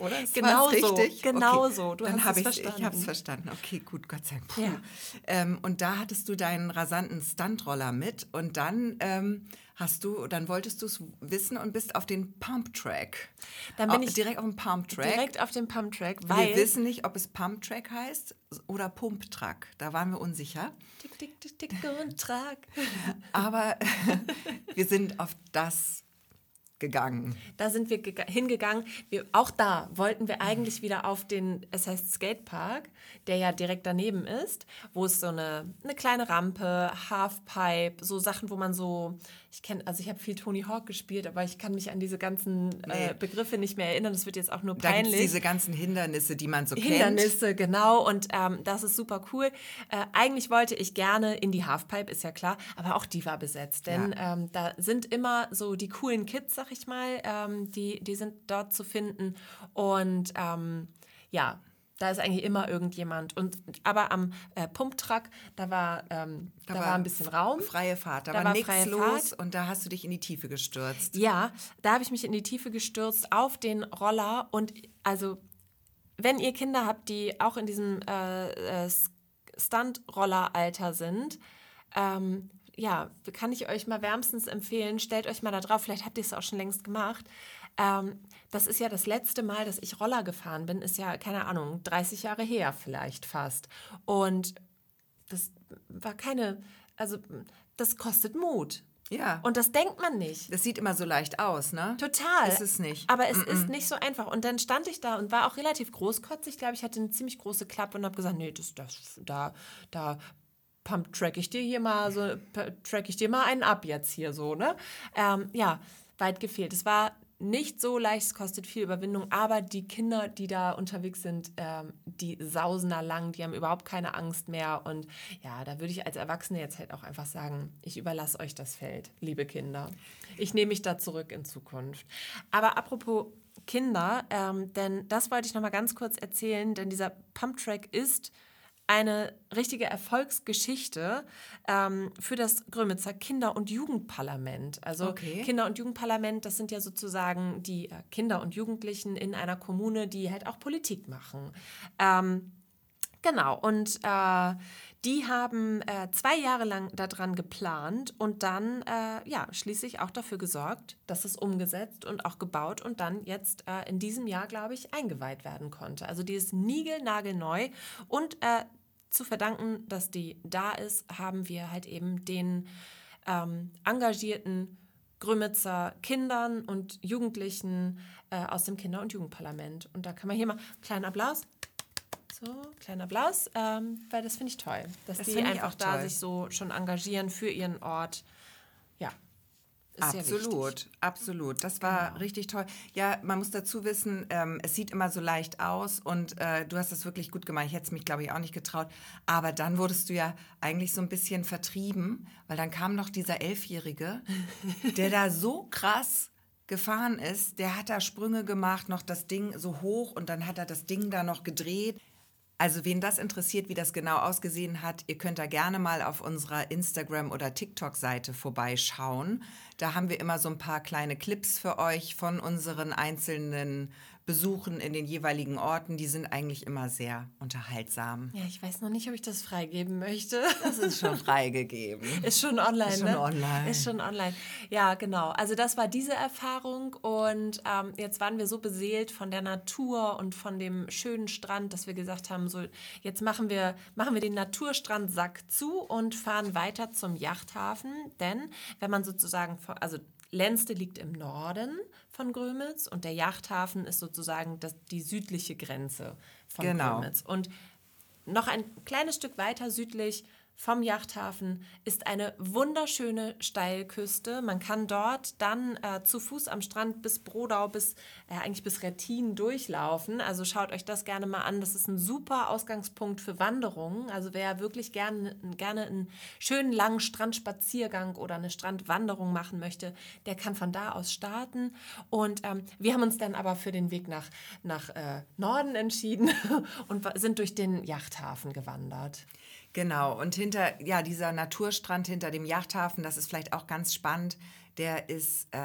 Oder? Ist Genau so, richtig? genau okay. so. Du Dann habe Ich verstanden. habe es verstanden. Okay, gut, Gott sei Dank. Ja. Ähm, und da hattest du deinen rasanten Stuntroller mit und dann ähm, hast du, dann wolltest du es wissen und bist auf den Pump Track. Dann bin Au- ich direkt auf dem Pump Track. Direkt auf dem Pumptrack, weil. wir wissen nicht, ob es Pump Track heißt oder Pump Track. Da waren wir unsicher. Tick, tick, tick, tick und trag. <laughs> Aber <laughs> wir sind auf das gegangen. Da sind wir gega- hingegangen. Wir, auch da wollten wir eigentlich wieder auf den, es heißt Skatepark, der ja direkt daneben ist, wo es so eine, eine kleine Rampe, Halfpipe, so Sachen, wo man so, ich kenne, also ich habe viel Tony Hawk gespielt, aber ich kann mich an diese ganzen Nee. äh, Begriffe nicht mehr erinnern. Das wird jetzt auch nur Da peinlich. diese ganzen Hindernisse, die man so kennt. Hindernisse, genau. Und ähm, das ist super cool. Äh, eigentlich wollte ich gerne in die Halfpipe, ist ja klar, aber auch die war besetzt. Denn ähm, da sind immer so die coolen Kids, sag ich mal, ähm, die, die sind dort zu finden. Und ähm, ja, da ist eigentlich immer irgendjemand. Und aber am äh, Pumptrack, da war, ähm, da, war ein bisschen Raum. Freie Fahrt, da, Da war, war nichts los Fahrt. und da hast du dich in die Tiefe gestürzt. Ja, da habe ich mich in die Tiefe gestürzt auf den Roller und also wenn ihr Kinder habt, die auch in diesem äh, äh, Stunt-Roller-Alter sind, ähm, ja, kann ich euch mal wärmstens empfehlen, stellt euch mal da drauf, vielleicht habt ihr es auch schon längst gemacht. Ähm, das ist ja das letzte Mal, dass ich Roller gefahren bin, ist ja, keine Ahnung, 30 Jahre her vielleicht fast. Und das war keine, also das kostet Mut. Ja. Und das denkt man nicht. das sieht immer so leicht aus, ne? Total. Ist es nicht. Aber es ist nicht so einfach. Und dann stand ich da und war auch relativ großkotzig. Ich glaube, ich hatte eine ziemlich große Klappe und habe gesagt, nee, das, das, da, da pump track ich dir hier mal so, track ich dir mal einen ab jetzt hier so, ne? Ähm, ja, weit gefehlt. Es war nicht so leicht, es kostet viel Überwindung, aber die Kinder, die da unterwegs sind, ähm, die sausen da lang, die haben überhaupt keine Angst mehr. Und ja, da würde ich als Erwachsene jetzt halt auch einfach sagen, ich überlasse euch das Feld, liebe Kinder. Ich nehme mich da zurück in Zukunft. Aber apropos Kinder, ähm, denn das wollte ich noch mal ganz kurz erzählen, denn dieser Pumptrack ist eine richtige Erfolgsgeschichte ähm, für das Grömitzer Kinder- und Jugendparlament. Also Okay. Kinder- und Jugendparlament, das sind ja sozusagen die äh, Kinder und Jugendlichen in einer Kommune, die halt auch Politik machen. Ähm, Genau, und äh, die haben äh, zwei Jahre lang daran geplant und dann äh, ja schließlich auch dafür gesorgt, dass es umgesetzt und auch gebaut und dann jetzt äh, in diesem Jahr, glaube ich, eingeweiht werden konnte. Also die ist niegelnagelneu und äh, zu verdanken, dass die da ist, haben wir halt eben den ähm, engagierten Grömitzer Kindern und Jugendlichen äh, aus dem Kinder- und Jugendparlament. Und da kann man hier mal einen kleinen Applaus. So, kleiner Applaus, ähm, weil das finde ich toll, dass Das die einfach auch da toll. sich so schon engagieren für ihren Ort. Ja, ist Absolut. Genau. absolut. Das war richtig toll. Ja, man muss dazu wissen, ähm, es sieht immer so leicht aus und äh, du hast das wirklich gut gemacht. Ich hätte es mich, glaube ich, auch nicht getraut. Aber dann wurdest du ja eigentlich so ein bisschen vertrieben, weil dann kam noch dieser Elfjährige, <laughs> der da so krass gefahren ist. Der hat da Sprünge gemacht, noch das Ding so hoch und dann hat er das Ding da noch gedreht. Also wen das interessiert, wie das genau ausgesehen hat, ihr könnt da gerne mal auf unserer Instagram- oder TikTok-Seite vorbeischauen. Da haben wir immer so ein paar kleine Clips für euch von unseren einzelnen Besuchen in den jeweiligen Orten. Die sind eigentlich immer sehr unterhaltsam. Ja, ich weiß noch nicht, ob ich das freigeben möchte. Das ist schon <laughs> freigegeben. Ist schon online, Ist schon ne? online. Ist schon online. Ja, genau. Also das war diese Erfahrung und ähm, jetzt waren wir so beseelt von der Natur und von dem schönen Strand, dass wir gesagt haben, so jetzt machen wir, machen wir den Naturstrandsack zu und fahren weiter zum Yachthafen, denn wenn man sozusagen, also Lenste liegt im Norden von Grömitz und der Yachthafen ist sozusagen das, die südliche Grenze von Genau. Grömitz. Und noch ein kleines Stück weiter südlich vom Yachthafen ist eine wunderschöne Steilküste. Man kann dort dann äh, zu Fuß am Strand bis Brodau, bis äh, eigentlich bis Rettin durchlaufen. Also schaut euch das gerne mal an. Das ist ein super Ausgangspunkt für Wanderungen. Also wer wirklich gerne, gerne einen schönen langen Strandspaziergang oder eine Strandwanderung machen möchte, der kann von da aus starten. Und ähm, wir haben uns dann aber für den Weg nach, nach äh, Norden entschieden <laughs> und sind durch den Yachthafen gewandert. Genau, und hinter, ja, dieser Naturstrand hinter dem Yachthafen, das ist vielleicht auch ganz spannend, der ist äh,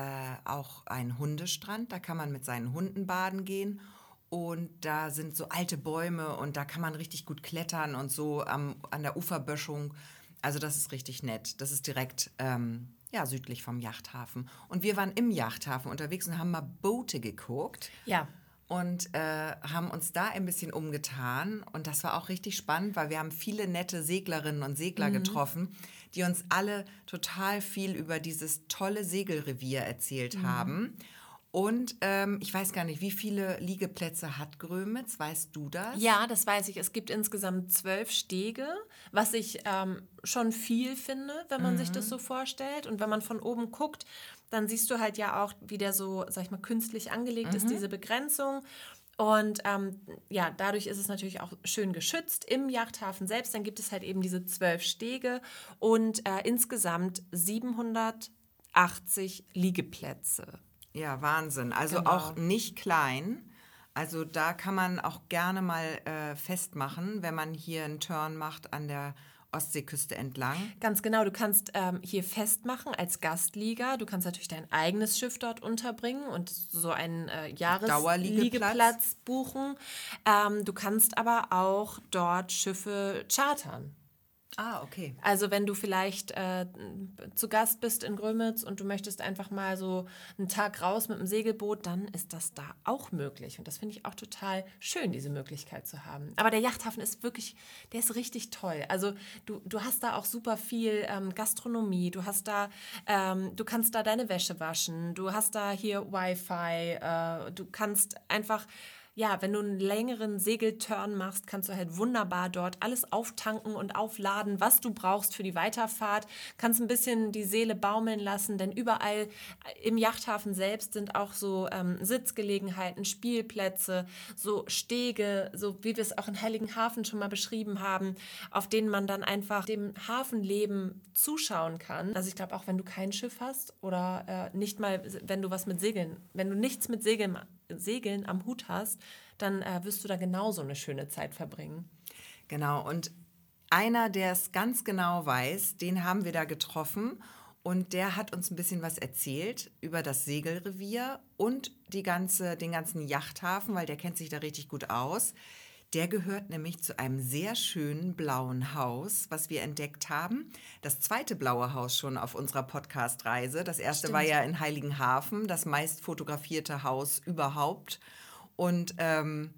auch ein Hundestrand, da kann man mit seinen Hunden baden gehen und da sind so alte Bäume und da kann man richtig gut klettern und so am, an der Uferböschung. Also das ist richtig nett. Das ist direkt ähm, ja, südlich vom Yachthafen. Und wir waren im Yachthafen unterwegs und haben mal Boote geguckt Ja, und äh, haben uns da ein bisschen umgetan. Und das war auch richtig spannend, weil wir haben viele nette Seglerinnen und Segler getroffen, die uns alle total viel über dieses tolle Segelrevier erzählt haben. Und ähm, ich weiß gar nicht, wie viele Liegeplätze hat Grömitz? Weißt du das? Ja, das weiß ich. Es gibt insgesamt zwölf Stege, was ich ähm, schon viel finde, wenn man sich das so vorstellt. Und wenn man von oben guckt, dann siehst du halt ja auch, wie der so, sag ich mal, künstlich angelegt ist, diese Begrenzung. Und ähm, ja, dadurch ist es natürlich auch schön geschützt im Yachthafen selbst. Dann gibt es halt eben diese zwölf Stege und äh, insgesamt 780 Liegeplätze. Ja, Wahnsinn. Also Genau. auch nicht klein. Also da kann man auch gerne mal äh, festmachen, wenn man hier einen Turn macht an der Ostseeküste entlang. Ganz genau, du kannst ähm, hier festmachen als Gastlieger. Du kannst natürlich dein eigenes Schiff dort unterbringen und so einen äh. Jahresliegeplatz buchen. Ähm, du kannst aber auch dort Schiffe chartern. Ah, okay. Also wenn du vielleicht äh, zu Gast bist in Grömitz und du möchtest einfach mal so einen Tag raus mit dem Segelboot, dann ist das da auch möglich. Und das finde ich auch total schön, diese Möglichkeit zu haben. Aber der Yachthafen ist wirklich, der ist richtig toll. Also du, du hast da auch super viel ähm, Gastronomie, du hast da, ähm, du kannst da deine Wäsche waschen, du hast da hier Wi-Fi, äh, du kannst einfach ja, wenn du einen längeren Segelturn machst, kannst du halt wunderbar dort alles auftanken und aufladen, was du brauchst für die Weiterfahrt. Kannst ein bisschen die Seele baumeln lassen, denn überall im Yachthafen selbst sind auch so ähm, Sitzgelegenheiten, Spielplätze, so Stege, so wie wir es auch in Heiligenhafen schon mal beschrieben haben, auf denen man dann einfach dem Hafenleben zuschauen kann. Also ich glaube, auch wenn du kein Schiff hast oder äh, nicht mal, wenn du was mit Segeln, wenn du nichts mit Segeln, Segeln am Hut hast, dann äh, wirst du da genauso eine schöne Zeit verbringen. Genau, und einer, der es ganz genau weiß, den haben wir da getroffen und der hat uns ein bisschen was erzählt über das Segelrevier und die ganze, den ganzen Yachthafen, weil der kennt sich da richtig gut aus. Der gehört nämlich zu einem sehr schönen blauen Haus, was wir entdeckt haben. Das zweite blaue Haus schon auf unserer Podcast-Reise. Das erste war ja in Heiligenhafen, das meist fotografierte Haus überhaupt. Und ähm,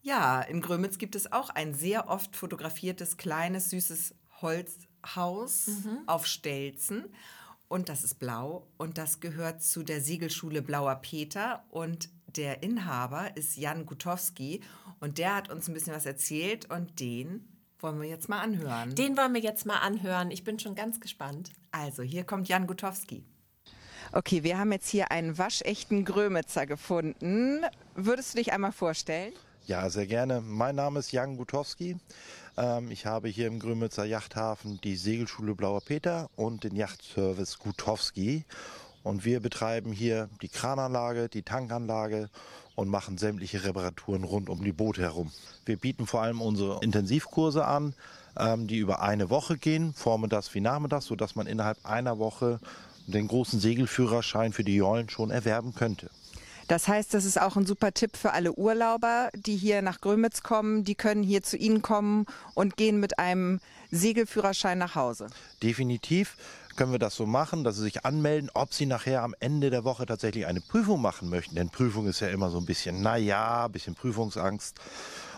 ja, in Grömitz gibt es auch ein sehr oft fotografiertes, kleines, süßes Holzhaus auf Stelzen. Und das ist blau und das gehört zu der Segelschule Blauer Peter. Und der Inhaber ist Jan Gutowski und der hat uns ein bisschen was erzählt und den wollen wir jetzt mal anhören. Den wollen wir jetzt mal anhören. Ich bin schon ganz gespannt. Also, hier kommt Jan Gutowski. Okay, wir haben jetzt hier einen waschechten Grömitzer gefunden. Würdest du dich einmal vorstellen? Ja, sehr gerne. Mein Name ist Jan Gutowski. Ähm, ich habe hier im Grömitzer Yachthafen die Segelschule Blauer Peter und den Yachtservice Gutowski. Und wir betreiben hier die Krananlage, die Tankanlage und machen sämtliche Reparaturen rund um die Boote herum. Wir bieten vor allem unsere Intensivkurse an, ähm, die über eine Woche gehen, vormittags wie nachmittags, sodass man innerhalb einer Woche den großen Segelführerschein für die Jollen schon erwerben könnte. Das heißt, das ist auch ein super Tipp für alle Urlauber, die hier nach Grömitz kommen. Die können hier zu Ihnen kommen und gehen mit einem Segelführerschein nach Hause. Definitiv können wir das so machen, dass Sie sich anmelden, ob Sie nachher am Ende der Woche tatsächlich eine Prüfung machen möchten. Denn Prüfung ist ja immer so ein bisschen, naja, ein bisschen Prüfungsangst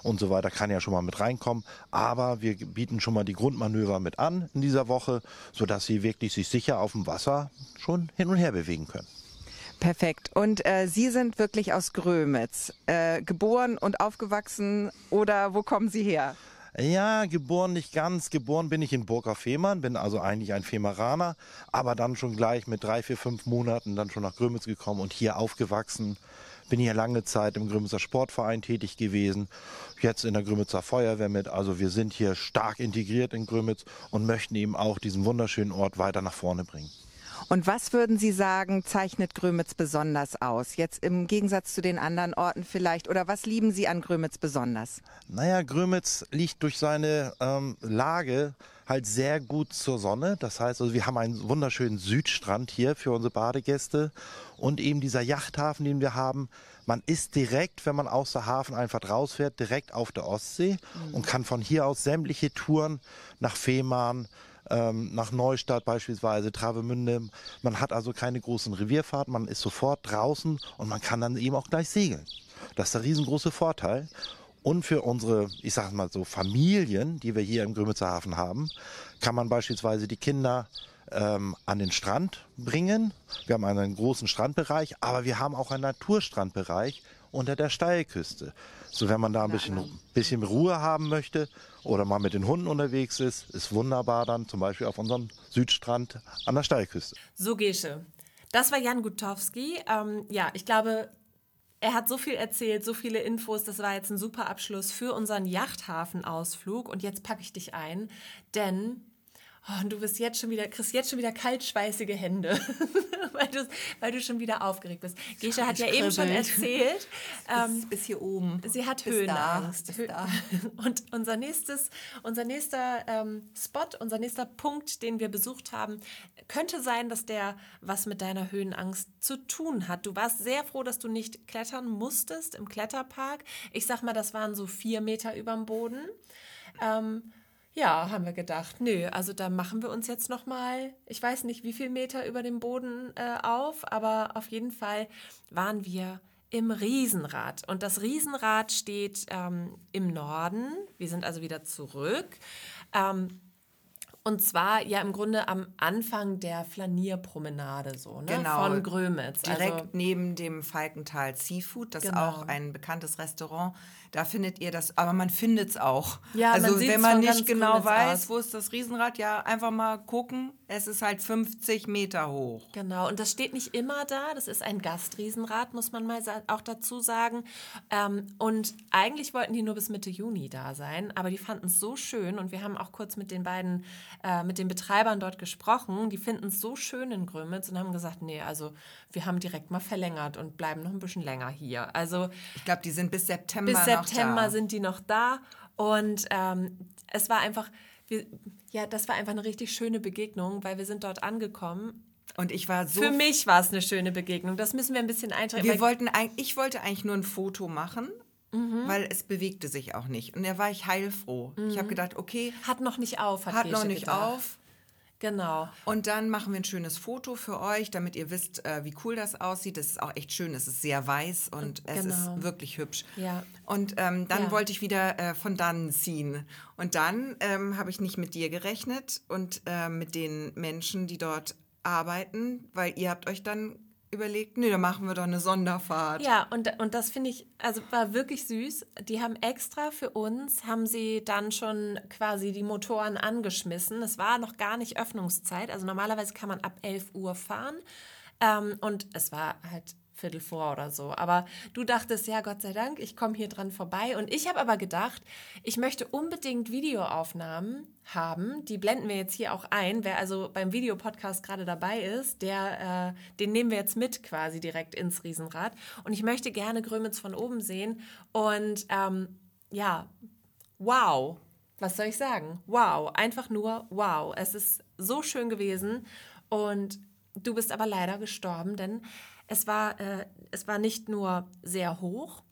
und so weiter kann ja schon mal mit reinkommen. Aber wir bieten schon mal die Grundmanöver mit an in dieser Woche, sodass Sie wirklich sich sicher auf dem Wasser schon hin und her bewegen können. Perfekt. Und äh, Sie sind wirklich aus Grömitz, äh, geboren und aufgewachsen oder wo kommen Sie her? Ja, geboren nicht ganz. Geboren bin ich in Burg auf Fehmarn, bin also eigentlich ein Femeraner, aber dann schon gleich mit drei, vier, fünf Monaten dann schon nach Grömitz gekommen und hier aufgewachsen. Bin hier lange Zeit im Grömitzer Sportverein tätig gewesen, jetzt in der Grömitzer Feuerwehr mit. Also wir sind hier stark integriert in Grömitz und möchten eben auch diesen wunderschönen Ort weiter nach vorne bringen. Und was würden Sie sagen, zeichnet Grömitz besonders aus? Jetzt im Gegensatz zu den anderen Orten vielleicht. Oder was lieben Sie an Grömitz besonders? Naja, Grömitz liegt durch seine ähm, Lage halt sehr gut zur Sonne. Das heißt, also wir haben einen wunderschönen Südstrand hier für unsere Badegäste und eben dieser Yachthafen, den wir haben. Man ist direkt, wenn man aus der Hafen einfach rausfährt, direkt auf der Ostsee mhm. und kann von hier aus sämtliche Touren nach Fehmarn, ähm, nach Neustadt beispielsweise, Travemünde. Man hat also keine großen Revierfahrten, man ist sofort draußen und man kann dann eben auch gleich segeln. Das ist der riesengroße Vorteil. Und für unsere, ich sag mal so, Familien, die wir hier im Grömitzer Hafen haben, kann man beispielsweise die Kinder ähm, an den Strand bringen. Wir haben einen großen Strandbereich, aber wir haben auch einen Naturstrandbereich unter der Steilküste. So, wenn man da ein bisschen, bisschen Ruhe haben möchte oder mal mit den Hunden unterwegs ist, ist wunderbar dann zum Beispiel auf unserem Südstrand an der Steilküste. So, Gesche. Das war Jan Gutowski. Ähm, ja, ich glaube, er hat so viel erzählt, so viele Infos. Das war jetzt ein super Abschluss für unseren Yachthafenausflug. Und jetzt packe ich dich ein, denn Oh, und du bist jetzt schon wieder, kriegst jetzt schon wieder kaltschweißige Hände, <laughs> weil, du, weil du schon wieder aufgeregt bist. Gesche hat ja eben schon erzählt. <laughs> Ähm, bis, bis, hier oben. Sie hat bis Höhenangst. Da, da. <laughs> Und unser nächstes, unser nächster ähm, Spot, unser nächster Punkt, den wir besucht haben, könnte sein, dass der was mit deiner Höhenangst zu tun hat. Du warst sehr froh, dass du nicht klettern musstest im Kletterpark. Ich sag mal, das waren so vier Meter überm Boden. Ähm, ja, haben wir gedacht. Nö, also da machen wir uns jetzt noch mal, ich weiß nicht, wie viel Meter über dem Boden äh, auf, aber auf jeden Fall waren wir im Riesenrad. Und das Riesenrad steht ähm, im Norden. Wir sind also wieder zurück. Ähm, und zwar ja im Grunde am Anfang der Flanierpromenade so, ne? Genau. Von Grömitz. Direkt also, neben dem Falkenthal Seafood, das genau. auch ein bekanntes Restaurant. Da findet ihr das, aber man findet es auch. Ja, also man wenn man nicht genau weiß, aus. wo ist das Riesenrad, ja, einfach mal gucken. Es ist halt 50 Meter hoch. Genau, und das steht nicht immer da. Das ist ein Gastriesenrad, muss man mal auch dazu sagen. Ähm, und eigentlich wollten die nur bis Mitte Juni da sein, aber die fanden es so schön und wir haben auch kurz mit den beiden äh, mit den Betreibern dort gesprochen. Die finden es so schön in Grömitz und haben gesagt, nee, also wir haben direkt mal verlängert und bleiben noch ein bisschen länger hier. Also ich glaube, die sind bis September bis September sind die noch da und ähm, es war einfach, wir, ja, das war einfach eine richtig schöne Begegnung, weil wir sind dort angekommen und ich war so. Für mich war es eine schöne Begegnung. Das müssen wir ein bisschen eintragen. Wir wollten, ich wollte eigentlich nur ein Foto machen Mhm. weil es bewegte sich auch nicht. Und da war ich heilfroh. Mhm. Ich habe gedacht, okay. Hat noch nicht auf, hat, hat noch nicht gedacht. auf. Genau. Und dann machen wir ein schönes Foto für euch, damit ihr wisst, äh, wie cool das aussieht. Das ist auch echt schön. Es ist sehr weiß und es genau. ist wirklich hübsch. Ja. Und ähm, dann ja. wollte ich wieder äh, von dann ziehen. Und dann ähm, habe ich nicht mit dir gerechnet und äh, mit den Menschen, die dort arbeiten, weil ihr habt euch dann überlegt, nee, dann machen wir doch eine Sonderfahrt. Ja, und, und das finde ich, also war wirklich süß. Die haben extra für uns, haben sie dann schon quasi die Motoren angeschmissen. Es war noch gar nicht Öffnungszeit. Also normalerweise kann man ab 11 Uhr fahren. Ähm, und es war halt Viertel vor oder so. Aber du dachtest, ja, Gott sei Dank, ich komme hier dran vorbei. Und ich habe aber gedacht, ich möchte unbedingt Videoaufnahmen haben. Die blenden wir jetzt hier auch ein. Wer also beim Videopodcast gerade dabei ist, der, äh, den nehmen wir jetzt mit quasi direkt ins Riesenrad. Und ich möchte gerne Grömitz von oben sehen. Und ähm, ja, wow. Was soll ich sagen? Wow. Einfach nur wow. Es ist so schön gewesen. Und du bist aber leider gestorben, denn es war, äh, es war nicht nur sehr hoch,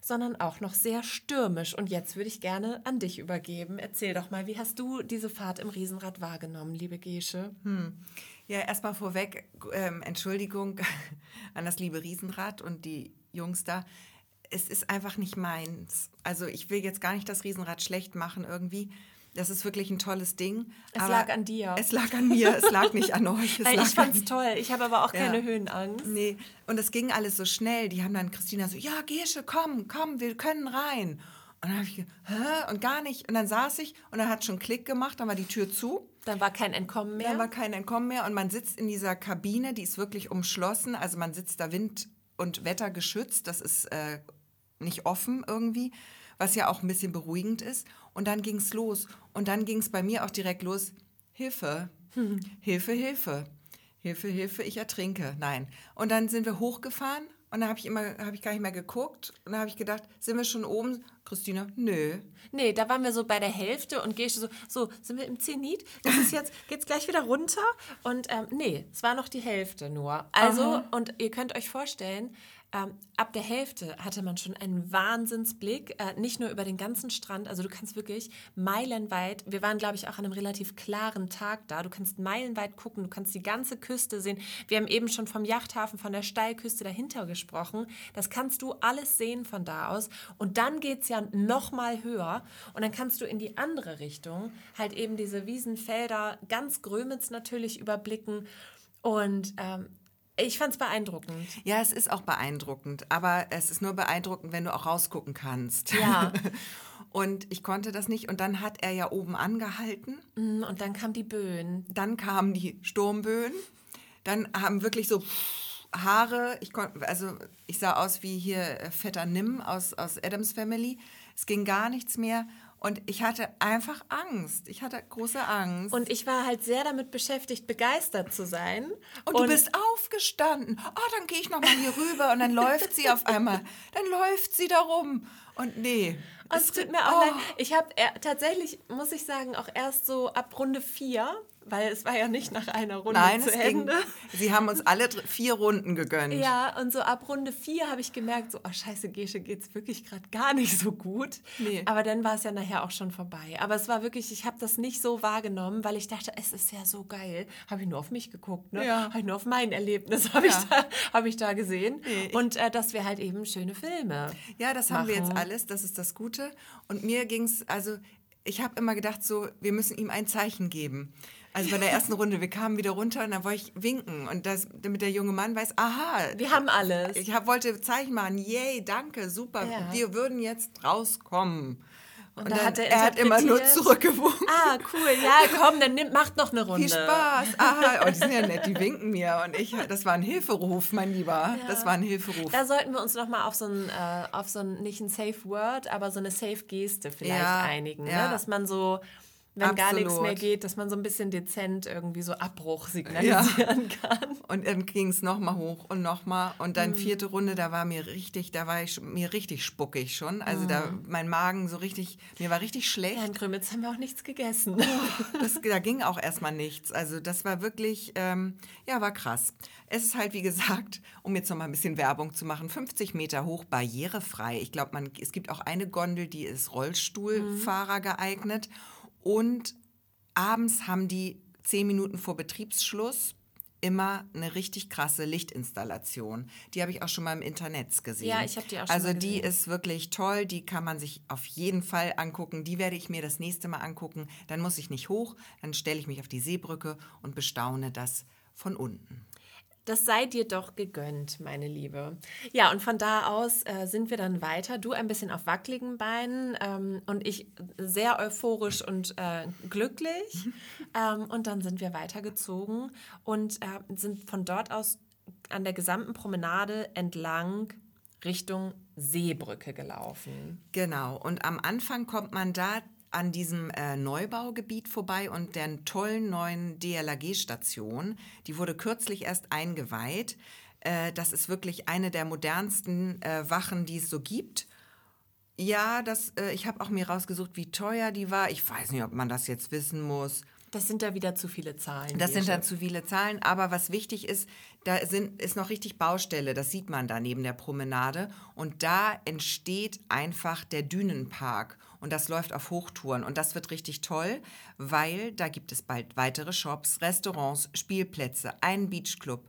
sondern auch noch sehr stürmisch. Und jetzt würde ich gerne an dich übergeben. Erzähl doch mal, wie hast du diese Fahrt im Riesenrad wahrgenommen, liebe Gesche? Hm. Ja, erstmal vorweg, ähm, Entschuldigung <laughs> an das liebe Riesenrad und die Jungs da. Es ist einfach nicht meins. Also ich will jetzt gar nicht das Riesenrad schlecht machen irgendwie. Das ist wirklich ein tolles Ding. Es lag an dir. Es lag an mir, es lag nicht an euch. Nein, ich fand's toll. Ich habe aber auch keine ja. Höhenangst. Nee, und es ging alles so schnell. Die haben dann Christina so, ja, Gesche, komm, komm, wir können rein. Und dann habe ich, hä? Und gar nicht. Und dann saß ich und dann hat schon Klick gemacht, dann war die Tür zu. Dann war kein Entkommen mehr. Dann war kein Entkommen mehr. Und man sitzt in dieser Kabine, die ist wirklich umschlossen. Also man sitzt da Wind- und Wetter geschützt. Das ist äh, nicht offen irgendwie was ja auch ein bisschen beruhigend ist. Und dann ging es los. Und dann ging es bei mir auch direkt los. Hilfe, hm. Hilfe, Hilfe, Hilfe, Hilfe, ich ertrinke. Nein. Und dann sind wir hochgefahren und dann habe ich immer, habe ich gar nicht mehr geguckt. Und dann habe ich gedacht, sind wir schon oben? Christina, nö. Nee, da waren wir so bei der Hälfte und Gesche so, so, sind wir im Zenit? Das ist jetzt, <laughs> geht's gleich wieder runter? Und ähm, nee, es war noch die Hälfte nur. Also, Aha. und ihr könnt euch vorstellen, ähm, ab der Hälfte hatte man schon einen Wahnsinnsblick, äh, nicht nur über den ganzen Strand, also du kannst wirklich meilenweit, wir waren glaube ich auch an einem relativ klaren Tag da, du kannst meilenweit gucken, du kannst die ganze Küste sehen. Wir haben eben schon vom Yachthafen, von der Steilküste dahinter gesprochen. Das kannst du alles sehen von da aus. Und dann geht es ja noch mal höher und dann kannst du in die andere Richtung halt eben diese Wiesenfelder, ganz Grömitz natürlich überblicken. Und ähm, ich fand es beeindruckend. Ja, es ist auch beeindruckend, aber es ist nur beeindruckend, wenn du auch rausgucken kannst. Ja. <laughs> und ich konnte das nicht und dann hat er ja oben angehalten. Mm, und dann kamen die Böen. Dann kamen die Sturmböen. Dann haben wirklich so Haare, ich konnte, also ich sah aus wie hier äh, Vetter Nim aus, aus Adams Family. Es ging gar nichts mehr. Und ich hatte einfach Angst. Ich hatte große Angst. Und ich war halt sehr damit beschäftigt, begeistert zu sein. Und, und du bist aufgestanden. Oh, dann gehe ich noch mal hier rüber und dann läuft sie auf einmal. Dann läuft sie da rum. Und nee. Es tut mir auch oh. leid. Ich habe tatsächlich, muss ich sagen, auch erst so ab Runde vier weil es war ja nicht nach einer Runde Nein, zu Ende. Ging, sie haben uns alle vier Runden gegönnt. Ja, und so ab Runde vier habe ich gemerkt, so, oh scheiße, Gesche geht es wirklich gerade gar nicht so gut. Nee. Aber dann war es ja nachher auch schon vorbei. Aber es war wirklich, ich habe das nicht so wahrgenommen, weil ich dachte, es ist ja so geil. Habe ich nur auf mich geguckt, ne? Ja. Habe ich nur auf mein Erlebnis, habe ja. ich, da, hab ich da gesehen. Nee, und äh, dass wir halt eben schöne Filme Ja, das machen. haben wir jetzt alles, das ist das Gute. Und mir ging es, also ich habe immer gedacht, so, wir müssen ihm ein Zeichen geben. Also bei der ersten Runde, wir kamen wieder runter und dann wollte ich winken und das, damit der junge Mann weiß, aha. Wir haben alles. Ich hab, wollte Zeichen machen, yay, danke, super, ja. wir würden jetzt rauskommen. Und, und dann, hat er, er hat immer nur zurückgewunken. Ah, cool. Ja, komm, dann nimm, macht noch eine Runde. Viel Spaß. Aha, oh, die sind ja nett, die winken mir. Und ich, das war ein Hilferuf, mein Lieber. Ja. Das war ein Hilferuf. Da sollten wir uns noch mal auf so ein, äh, auf so ein, nicht ein Safe Word, aber so eine Safe Geste vielleicht ja, einigen. Ne? Dass man so wenn Absolut. gar nichts mehr geht, dass man so ein bisschen dezent irgendwie so Abbruch signalisieren ja. kann. Und dann ging es nochmal hoch und nochmal. Und dann mhm. vierte Runde, da war mir richtig, da war ich mir richtig spuckig schon. Also mhm. da mein Magen so richtig, mir war richtig schlecht. Ja, in Grömitz haben wir auch nichts gegessen. das, da ging auch erstmal nichts. Also das war wirklich, ähm, ja, war krass. Es ist halt, wie gesagt, um jetzt nochmal ein bisschen Werbung zu machen, 50 Meter hoch, barrierefrei. Ich glaube, es gibt auch eine Gondel, die ist Rollstuhlfahrer mhm. geeignet. Und abends haben die zehn Minuten vor Betriebsschluss immer eine richtig krasse Lichtinstallation. Die habe ich auch schon mal im Internet gesehen. Ja, ich habe die auch schon also mal gesehen. Also die ist wirklich toll, die kann man sich auf jeden Fall angucken. Die werde ich mir das nächste Mal angucken. Dann muss ich nicht hoch, dann stelle ich mich auf die Seebrücke und bestaune das von unten. Das sei dir doch gegönnt, meine Liebe. Ja, und von da aus äh, sind wir dann weiter. Du ein bisschen auf wackeligen Beinen ähm, und ich sehr euphorisch und äh, glücklich. <laughs> ähm, und dann sind wir weitergezogen und äh, sind von dort aus an der gesamten Promenade entlang Richtung Seebrücke gelaufen. Genau. Und am Anfang kommt man da an diesem äh, Neubaugebiet vorbei und der tollen neuen DLRG-Station. Die wurde kürzlich erst eingeweiht. Äh, das ist wirklich eine der modernsten äh, Wachen, die es so gibt. Ja, das, äh, ich habe auch mir rausgesucht, wie teuer die war. Ich weiß nicht, ob man das jetzt wissen muss. Das sind da wieder zu viele Zahlen. Das sind dann zu viele Zahlen, aber was wichtig ist, da sind, ist noch richtig Baustelle, das sieht man da neben der Promenade und da entsteht einfach der Dünenpark und das läuft auf Hochtouren und das wird richtig toll, weil da gibt es bald weitere Shops, Restaurants, Spielplätze, einen Beachclub.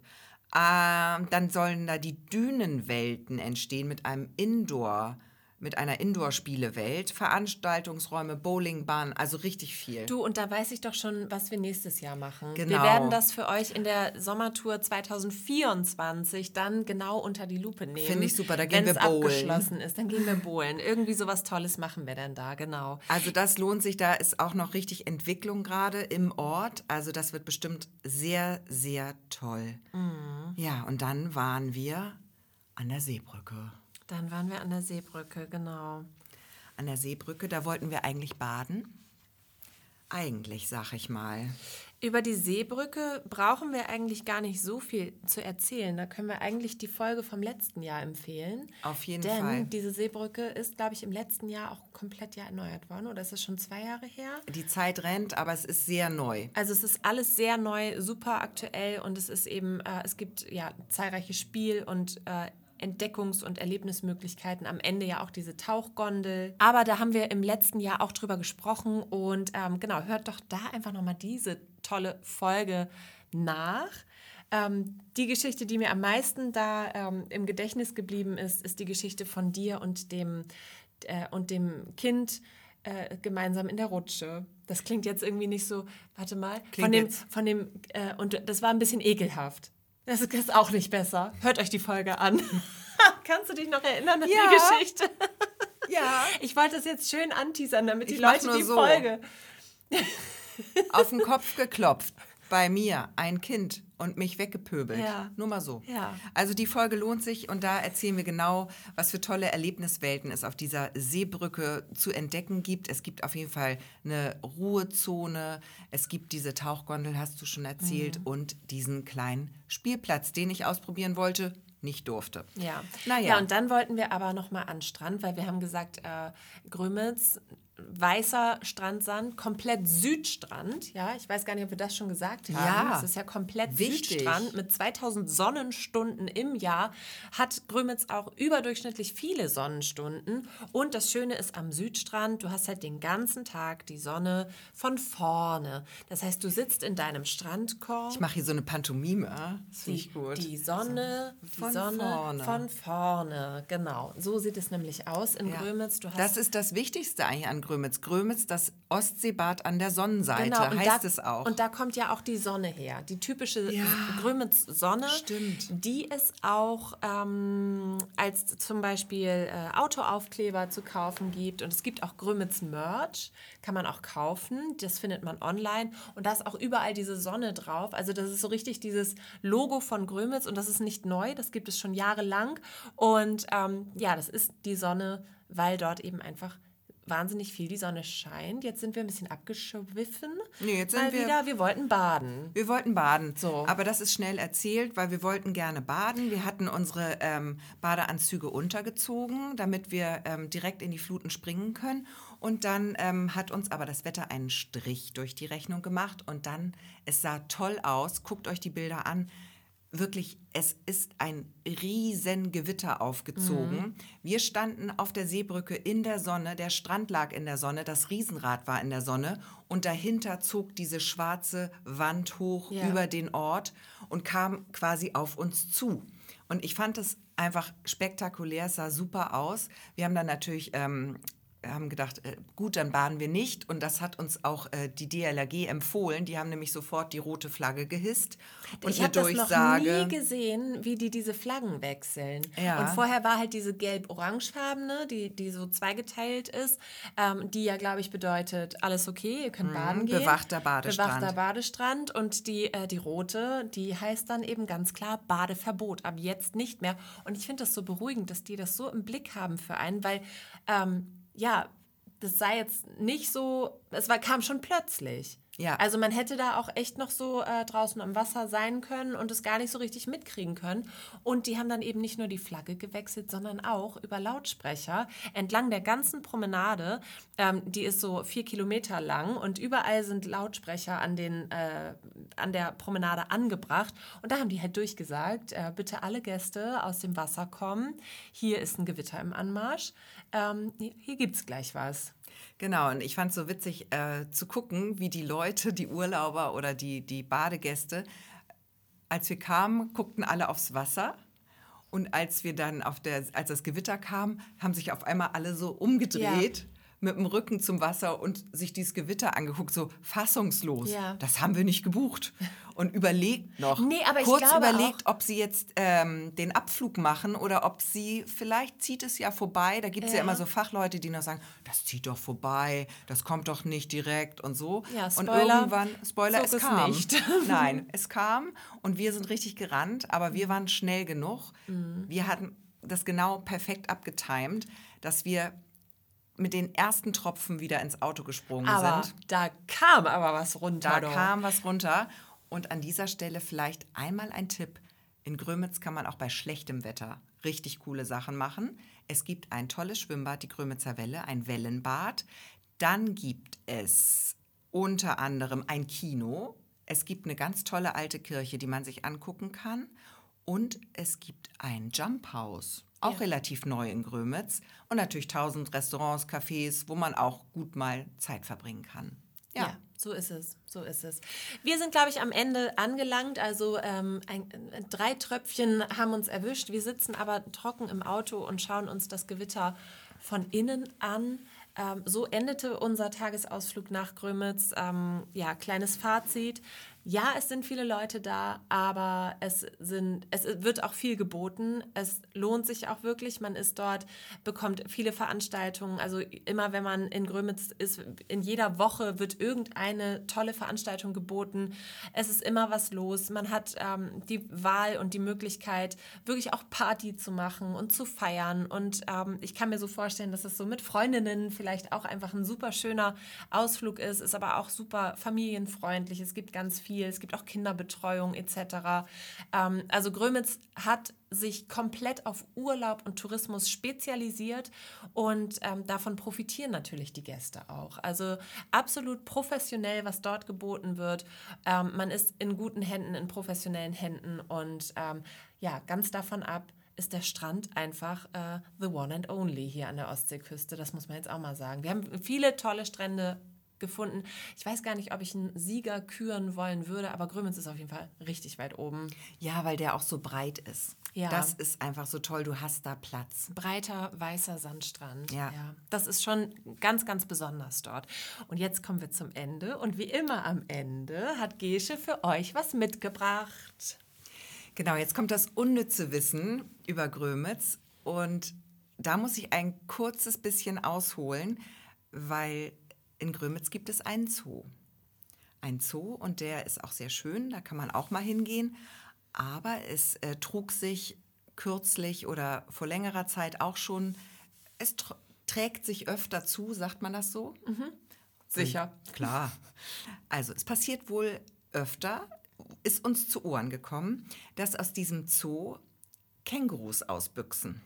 Ähm, dann sollen da die Dünenwelten entstehen mit einem Indoor- mit einer Indoor-Spielewelt, Veranstaltungsräume, Bowlingbahn, also richtig viel. Du, und da weiß ich doch schon, was wir nächstes Jahr machen. Genau. Wir werden das für euch in der Sommertour 2024 dann genau unter die Lupe nehmen. Finde ich super, da gehen Wenn's wir bowlen. abgeschlossen ist, dann gehen wir bowlen. Irgendwie sowas Tolles machen wir denn da, genau. Also das lohnt sich, da ist auch noch richtig Entwicklung gerade im Ort. Also das wird bestimmt sehr, sehr toll. Mhm. Ja, und dann waren wir an der Seebrücke. Dann waren wir an der Seebrücke, genau. An der Seebrücke, da wollten wir eigentlich baden. Eigentlich, sag ich mal. Über die Seebrücke brauchen wir eigentlich gar nicht so viel zu erzählen. Da können wir eigentlich die Folge vom letzten Jahr empfehlen. Auf jeden Denn Fall. diese Seebrücke ist, glaube ich, im letzten Jahr auch komplett ja erneuert worden. Oder ist es schon zwei Jahre her? Die Zeit rennt, aber es ist sehr neu. Also es ist alles sehr neu, super aktuell und es ist eben, äh, es gibt ja zahlreiche Spiel- und äh, Entdeckungs- und Erlebnismöglichkeiten. Am Ende ja auch diese Tauchgondel. Aber da haben wir im letzten Jahr auch drüber gesprochen und ähm, genau, hört doch da einfach nochmal diese tolle Folge nach. Ähm, die Geschichte, die mir am meisten da ähm, im Gedächtnis geblieben ist, ist die Geschichte von dir und dem, äh, und dem Kind äh, gemeinsam in der Rutsche. Das klingt jetzt irgendwie nicht so, warte mal, von Klingt dem, jetzt- von dem, äh, und das war ein bisschen ekelhaft. Das ist auch nicht besser. Hört euch die Folge an. <laughs> Kannst du dich noch erinnern an Ja. die Geschichte? Ja. <laughs> Ich wollte das jetzt schön anteasern, damit die Ich Leute nur die so. Folge. Auf den Kopf geklopft. Bei mir ein Kind und mich weggepöbelt. Ja. Nur mal so. Ja. Also die Folge lohnt sich und da erzählen wir genau, was für tolle Erlebniswelten es auf dieser Seebrücke zu entdecken gibt. Es gibt auf jeden Fall eine Ruhezone, es gibt diese Tauchgondel, hast du schon erzählt, Mhm. und diesen kleinen Spielplatz, den ich ausprobieren wollte, nicht durfte. Ja. Naja. ja, und dann wollten wir aber noch mal an den Strand, weil wir haben gesagt, äh, Grömitz, weißer Strandsand, komplett Südstrand. Ja, ich weiß gar nicht, ob wir das schon gesagt haben. Ja. Es ist ja komplett Wichtig. Südstrand mit 2000 Sonnenstunden im Jahr. Hat Grömitz auch überdurchschnittlich viele Sonnenstunden. Und das Schöne ist am Südstrand, du hast halt den ganzen Tag die Sonne von vorne. Das heißt, du sitzt in deinem Strandkorb. Ich mache hier so eine Pantomime. Das finde Die, ich gut. die Sonne, die Von Sonne vorne. von vorne. Genau, so sieht es nämlich aus in Ja. Grömitz. Du hast das ist das Wichtigste eigentlich an Grömitz. Grömitz, das Ostseebad an der Sonnenseite, genau, und heißt da, es auch. Und da kommt ja auch die Sonne her. Die typische Ja. Grömitz-Sonne, Stimmt. die es auch ähm, als zum Beispiel äh, Autoaufkleber zu kaufen gibt. Und es gibt auch Grömitz-Merch, kann man auch kaufen. Das findet man online. Und da ist auch überall diese Sonne drauf. Also das ist so richtig dieses Logo von Grömitz. Und das ist nicht neu, das gibt es schon jahrelang. Und ähm, ja, das ist die Sonne, weil dort eben einfach wahnsinnig viel die Sonne scheint. Jetzt sind wir ein bisschen abgeschwiffen. Nee, jetzt sind wir- wieder. Wir wollten baden. Wir wollten baden. So. Aber das ist schnell erzählt, weil wir wollten gerne baden. Wir hatten unsere ähm, Badeanzüge untergezogen, damit wir ähm, direkt in die Fluten springen können. Und dann ähm, hat uns aber das Wetter einen Strich durch die Rechnung gemacht. Und dann, es sah toll aus. Guckt euch die Bilder an. Wirklich, es ist ein riesen Gewitter aufgezogen. Wir standen auf der Seebrücke in der Sonne, der Strand lag in der Sonne, das Riesenrad war in der Sonne und dahinter zog diese schwarze Wand hoch Ja. über den Ort und kam quasi auf uns zu. Und ich fand es einfach spektakulär, es sah super aus. Wir haben dann natürlich ähm, haben gedacht, äh, gut, dann baden wir nicht. Und das hat uns auch äh, die DLRG empfohlen. Die haben nämlich sofort die rote Flagge gehisst. Und ich habe das noch nie gesehen, wie die diese Flaggen wechseln. Ja. Und vorher war halt diese gelb-orangefarbene, die, die so zweigeteilt ist, ähm, die ja, glaube ich, bedeutet, alles okay, ihr könnt baden gehen. Mhm. bewachter Badestrand. Bewachter Badestrand. Und die, äh, die rote, die heißt dann eben ganz klar Badeverbot. Ab jetzt nicht mehr. Und ich finde das so beruhigend, dass die das so im Blick haben für einen, weil, ähm, ja, das sei jetzt nicht so, es war, kam schon plötzlich. Ja. Also man hätte da auch echt noch so äh, draußen am Wasser sein können und es gar nicht so richtig mitkriegen können. Und die haben dann eben nicht nur die Flagge gewechselt, sondern auch über Lautsprecher entlang der ganzen Promenade. Ähm, die ist so vier Kilometer lang und überall sind Lautsprecher an, den, äh, an der Promenade angebracht. Und da haben die halt durchgesagt, äh, bitte alle Gäste aus dem Wasser kommen. Hier ist ein Gewitter im Anmarsch. Ähm, hier gibt es gleich was. Genau, und ich fand es so witzig äh, zu gucken, wie die Leute, die Urlauber oder die, die Badegäste, als wir kamen, guckten alle aufs Wasser. Und als wir dann auf der, als das Gewitter kam, haben sich auf einmal alle so umgedreht mit dem Rücken zum Wasser und sich dieses Gewitter angeguckt, so fassungslos. Ja. Das haben wir nicht gebucht. Und überlegt noch, Nee, kurz überlegt, ob sie jetzt ähm, den Abflug machen oder ob sie, vielleicht zieht es ja vorbei. Da gibt es ja. Ja. immer so Fachleute, die noch sagen, das zieht doch vorbei, das kommt doch nicht direkt und so. Ja, und Spoiler, irgendwann, Spoiler, es es kam. nicht. <laughs> Nein, es kam und wir sind richtig gerannt, aber wir waren schnell genug. Mhm. Wir hatten das genau perfekt abgetimt, dass wir mit den ersten Tropfen wieder ins Auto gesprungen Aber sind. da kam aber was runter. Da doch. kam was runter. Und an dieser Stelle vielleicht einmal ein Tipp. In Grömitz kann man auch bei schlechtem Wetter richtig coole Sachen machen. Es gibt ein tolles Schwimmbad, die Grömitzer Welle, ein Wellenbad. Dann gibt es unter anderem ein Kino. Es gibt eine ganz tolle alte Kirche, die man sich angucken kann. Und es gibt ein Jump House, auch Ja. relativ neu in Grömitz. Und natürlich tausend Restaurants, Cafés, wo man auch gut mal Zeit verbringen kann. Ja. so ist es, so ist es. Wir sind, glaube ich, am Ende angelangt. Also ähm, ein, äh, drei Tröpfchen haben uns erwischt. Wir sitzen aber trocken im Auto und schauen uns das Gewitter von innen an. Ähm, so endete unser Tagesausflug nach Grömitz. Ähm, ja, kleines Fazit. Ja, es sind viele Leute da, aber es, sind, es wird auch viel geboten. Es lohnt sich auch wirklich. Man ist dort, bekommt viele Veranstaltungen. Also immer wenn man in Grömitz ist, in jeder Woche wird irgendeine tolle Veranstaltung geboten. Es ist immer was los. Man hat ähm, die Wahl und die Möglichkeit, wirklich auch Party zu machen und zu feiern. Und ähm, ich kann mir so vorstellen, dass es so mit Freundinnen vielleicht auch einfach ein super schöner Ausflug ist, ist aber auch super familienfreundlich. Es gibt ganz viel. Es gibt auch Kinderbetreuung etc. Ähm, also Grömitz hat sich komplett auf Urlaub und Tourismus spezialisiert und ähm, davon profitieren natürlich die Gäste auch. Also absolut professionell, was dort geboten wird. Ähm, man ist in guten Händen, in professionellen Händen und ähm, ja, ganz davon ab ist der Strand einfach äh, the one and only hier an der Ostseeküste. Das muss man jetzt auch mal sagen. Wir haben viele tolle Strände gefunden. Ich weiß gar nicht, ob ich einen Sieger küren wollen würde, aber Grömitz ist auf jeden Fall richtig weit oben. Ja, weil der auch so breit ist. Ja. Das ist einfach so toll. Du hast da Platz. Breiter, weißer Sandstrand. Ja. Das ist schon ganz, ganz besonders dort. Und jetzt kommen wir zum Ende. Und wie immer am Ende hat Gesche für euch was mitgebracht. Genau, jetzt kommt das unnütze Wissen über Grömitz. Und da muss ich ein kurzes bisschen ausholen, weil in Grömitz gibt es einen Zoo. Ein Zoo und der ist auch sehr schön, da kann man auch mal hingehen. Aber es äh, trug sich kürzlich oder vor längerer Zeit auch schon, es tr trägt sich öfter zu, sagt man das so? Sicher. Klar. Also es passiert wohl öfter, ist uns zu Ohren gekommen, dass aus diesem Zoo Kängurus ausbüchsen.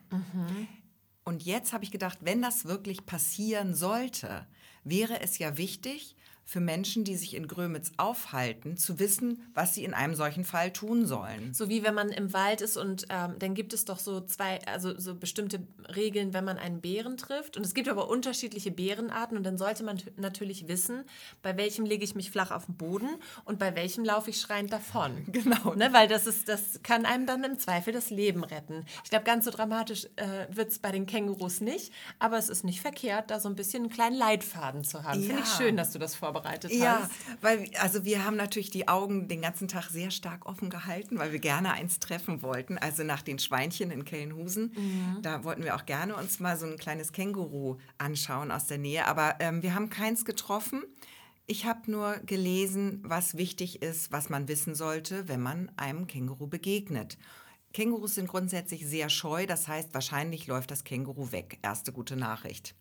Und jetzt habe ich gedacht, wenn das wirklich passieren sollte, wäre es ja wichtig für Menschen, die sich in Grömitz aufhalten, zu wissen, was sie in einem solchen Fall tun sollen. So wie wenn man im Wald ist und ähm, dann gibt es doch so zwei, also so bestimmte Regeln, wenn man einen Bären trifft. Und es gibt aber unterschiedliche Bärenarten und dann sollte man natürlich wissen, bei welchem lege ich mich flach auf den Boden und bei welchem laufe ich schreiend davon. <laughs> Genau. Ne, weil das ist, das kann einem dann im Zweifel das Leben retten. Ich glaube, ganz so dramatisch äh, wird es bei den Kängurus nicht, aber es ist nicht verkehrt, da so ein bisschen einen kleinen Leitfaden zu haben. Finde ich Ja. schön, dass du das vorbereitet Ja, hast. weil also wir haben natürlich die Augen den ganzen Tag sehr stark offen gehalten, weil wir gerne eins treffen wollten. Also nach den Schweinchen in Kellenhusen, da wollten wir auch gerne uns mal so ein kleines Känguru anschauen aus der Nähe. Aber ähm, wir haben keins getroffen. Ich habe nur gelesen, was wichtig ist, was man wissen sollte, wenn man einem Känguru begegnet. Kängurus sind grundsätzlich sehr scheu, das heißt, wahrscheinlich läuft das Känguru weg. Erste gute Nachricht.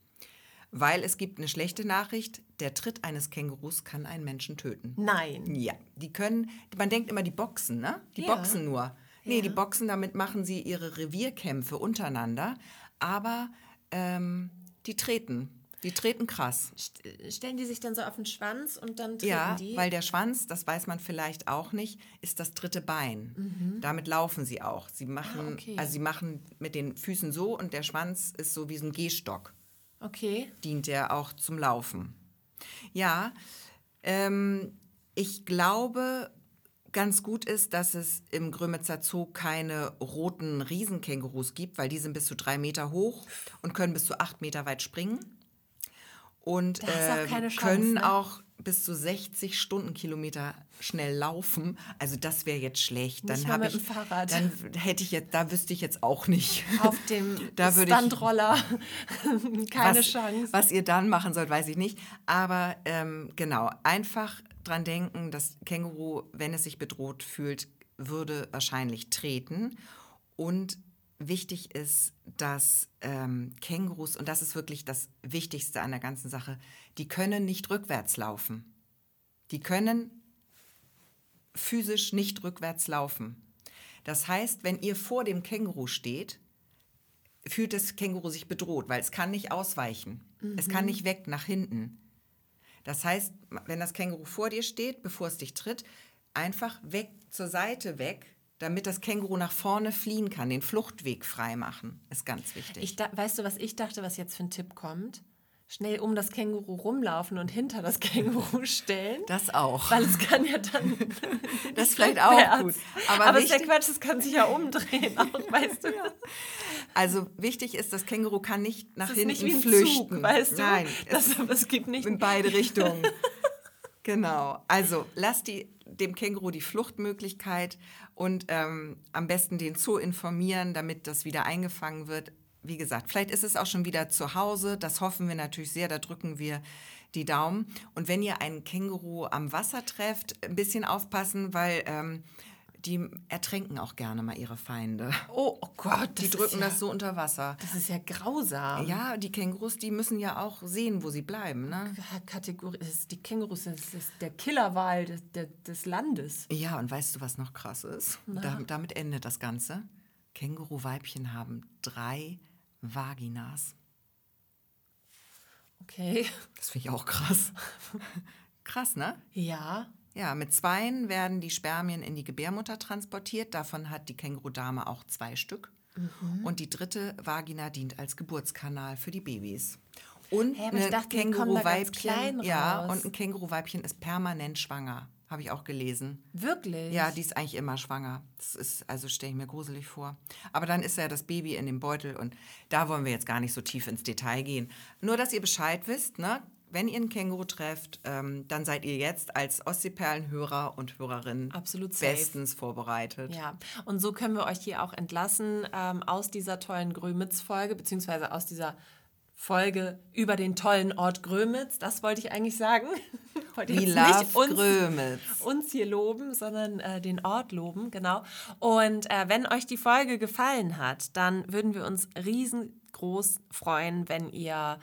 Weil es gibt eine schlechte Nachricht, der Tritt eines Kängurus kann einen Menschen töten. Nein. Ja, die können, man denkt immer, die boxen, ne? Die Ja. boxen nur. Nee, Ja. die boxen, damit machen sie ihre Revierkämpfe untereinander, aber ähm, die treten. Die treten krass. St- Stellen die sich dann so auf den Schwanz und dann treten Ja, die? weil der Schwanz, das weiß man vielleicht auch nicht, ist das dritte Bein. Damit laufen sie auch. Sie machen, Mhm. Ah, okay. also sie machen mit den Füßen so und der Schwanz ist so wie so ein Gehstock. Okay. dient der auch zum Laufen. Ja, ähm, ich glaube, ganz gut ist, dass es im Grömitzer Zoo keine roten Riesenkängurus gibt, weil die sind bis zu drei Meter hoch und können bis zu acht Meter weit springen. Und auch keine Chance, können ne? auch bis zu 60 Stundenkilometer schnell laufen. Also das wäre jetzt schlecht. Dann habe ich, dem Fahrrad. dann hätte ich jetzt, da wüsste ich jetzt auch nicht. Auf dem <laughs> Da Stuntroller. <laughs> Keine was, Chance. Was ihr dann machen sollt, weiß ich nicht. Aber ähm, genau, einfach dran denken, das Känguru, wenn es sich bedroht fühlt, würde wahrscheinlich treten. Und wichtig ist, dass ähm, Kängurus, und das ist wirklich das Wichtigste an der ganzen Sache, die können nicht rückwärts laufen. Die können physisch nicht rückwärts laufen. Das heißt, wenn ihr vor dem Känguru steht, fühlt das Känguru sich bedroht, weil es kann nicht ausweichen. Es kann nicht weg nach hinten. Das heißt, wenn das Känguru vor dir steht, bevor es dich tritt, einfach weg zur Seite weg, damit das Känguru nach vorne fliehen kann, den Fluchtweg frei machen, ist ganz wichtig. Ich da, weißt du, was ich dachte, was jetzt für ein Tipp kommt? Schnell um das Känguru rumlaufen und hinter das Känguru <laughs> stellen. das auch. Weil es kann ja dann. <laughs> Das ist vielleicht auch rückwärts. gut. Aber, Aber ist der wichtig- Quatsch, es kann sich ja umdrehen, <laughs> auch, weißt du? Also wichtig ist, das Känguru kann nicht nach ist hinten nicht flüchten. Zug, weißt du? Nein, das, es gibt nicht. in beide Richtungen. genau. Also lasst die, dem Känguru die Fluchtmöglichkeit und ähm, am besten den Zoo informieren, damit das wieder eingefangen wird. Wie gesagt, vielleicht ist es auch schon wieder zu Hause. Das hoffen wir natürlich sehr. Da drücken wir die Daumen. Und wenn ihr einen Känguru am Wasser trefft, ein bisschen aufpassen, weil ähm, die ertränken auch gerne mal ihre Feinde. Oh, oh Gott, Die das drücken ja, das so unter Wasser. Das ist ja grausam. Ja, die Kängurus, die müssen ja auch sehen, wo sie bleiben. Ne? Kategorie, die Kängurus, das ist der Killerwal des, des, des Landes. Ja, und weißt du, was noch krass ist? Da, damit endet das Ganze. Känguruweibchen haben drei Vaginas. Okay. Das finde ich auch krass. krass, ne? Ja. Ja, mit zweien werden die Spermien in die Gebärmutter transportiert. Davon hat die Kängurudame auch zwei Stück. Mhm. Und die dritte Vagina dient als Geburtskanal für die Babys. Und ich ein Känguruweibchen, ja, und ein Känguruweibchen ist permanent schwanger, habe ich auch gelesen. Wirklich? Ja, die ist eigentlich immer schwanger. Das ist, also stelle ich mir gruselig vor. Aber dann ist ja das Baby in dem Beutel und da wollen wir jetzt gar nicht so tief ins Detail gehen. Nur, dass ihr Bescheid wisst, ne? Wenn ihr einen Känguru trefft, ähm, dann seid ihr jetzt als Ostseeperlen-Hörer und Hörerinnen bestens vorbereitet. Ja, und so können wir euch hier auch entlassen ähm, aus dieser tollen Grömitz-Folge, beziehungsweise aus dieser Folge über den tollen Ort Grömitz. Das wollte ich eigentlich sagen. <laughs> Wollte We love nicht uns, Grömitz. uns hier loben, sondern äh, den Ort loben, genau. Und äh, wenn euch die Folge gefallen hat, dann würden wir uns riesengroß freuen, wenn ihr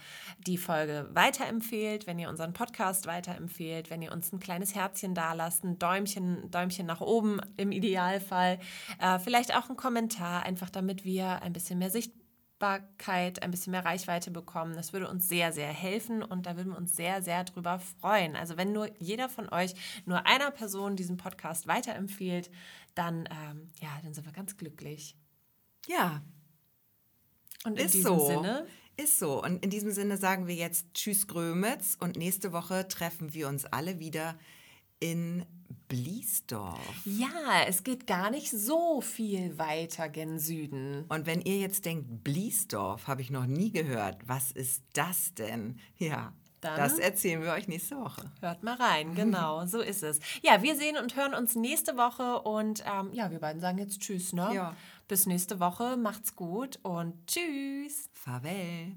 die Folge weiterempfehlt, wenn ihr unseren Podcast weiterempfehlt, wenn ihr uns ein kleines Herzchen dalasst, ein Däumchen, Däumchen nach oben im Idealfall, äh, vielleicht auch ein Kommentar, einfach damit wir ein bisschen mehr Sichtbarkeit Sichtbarkeit, ein bisschen mehr Reichweite bekommen. Das würde uns sehr, sehr helfen und da würden wir uns sehr, sehr drüber freuen. Also wenn nur jeder von euch nur einer Person diesen Podcast weiterempfiehlt, dann, ähm, ja, dann sind wir ganz glücklich. Ja. Und in Ist diesem so. Sinne, Ist so. Und in diesem Sinne sagen wir jetzt Tschüss Grömitz und nächste Woche treffen wir uns alle wieder in Bliesdorf. ja, es geht gar nicht so viel weiter gen Süden. Und wenn ihr jetzt denkt, Bliesdorf habe ich noch nie gehört, was ist das denn? Ja, Dann- das erzählen wir euch nächste Woche. Hört mal rein, genau, so ist es. Ja, wir sehen und hören uns nächste Woche und ähm, ja, wir beiden sagen jetzt Tschüss, ne? Ja. Bis nächste Woche, macht's gut und Tschüss. Farewell.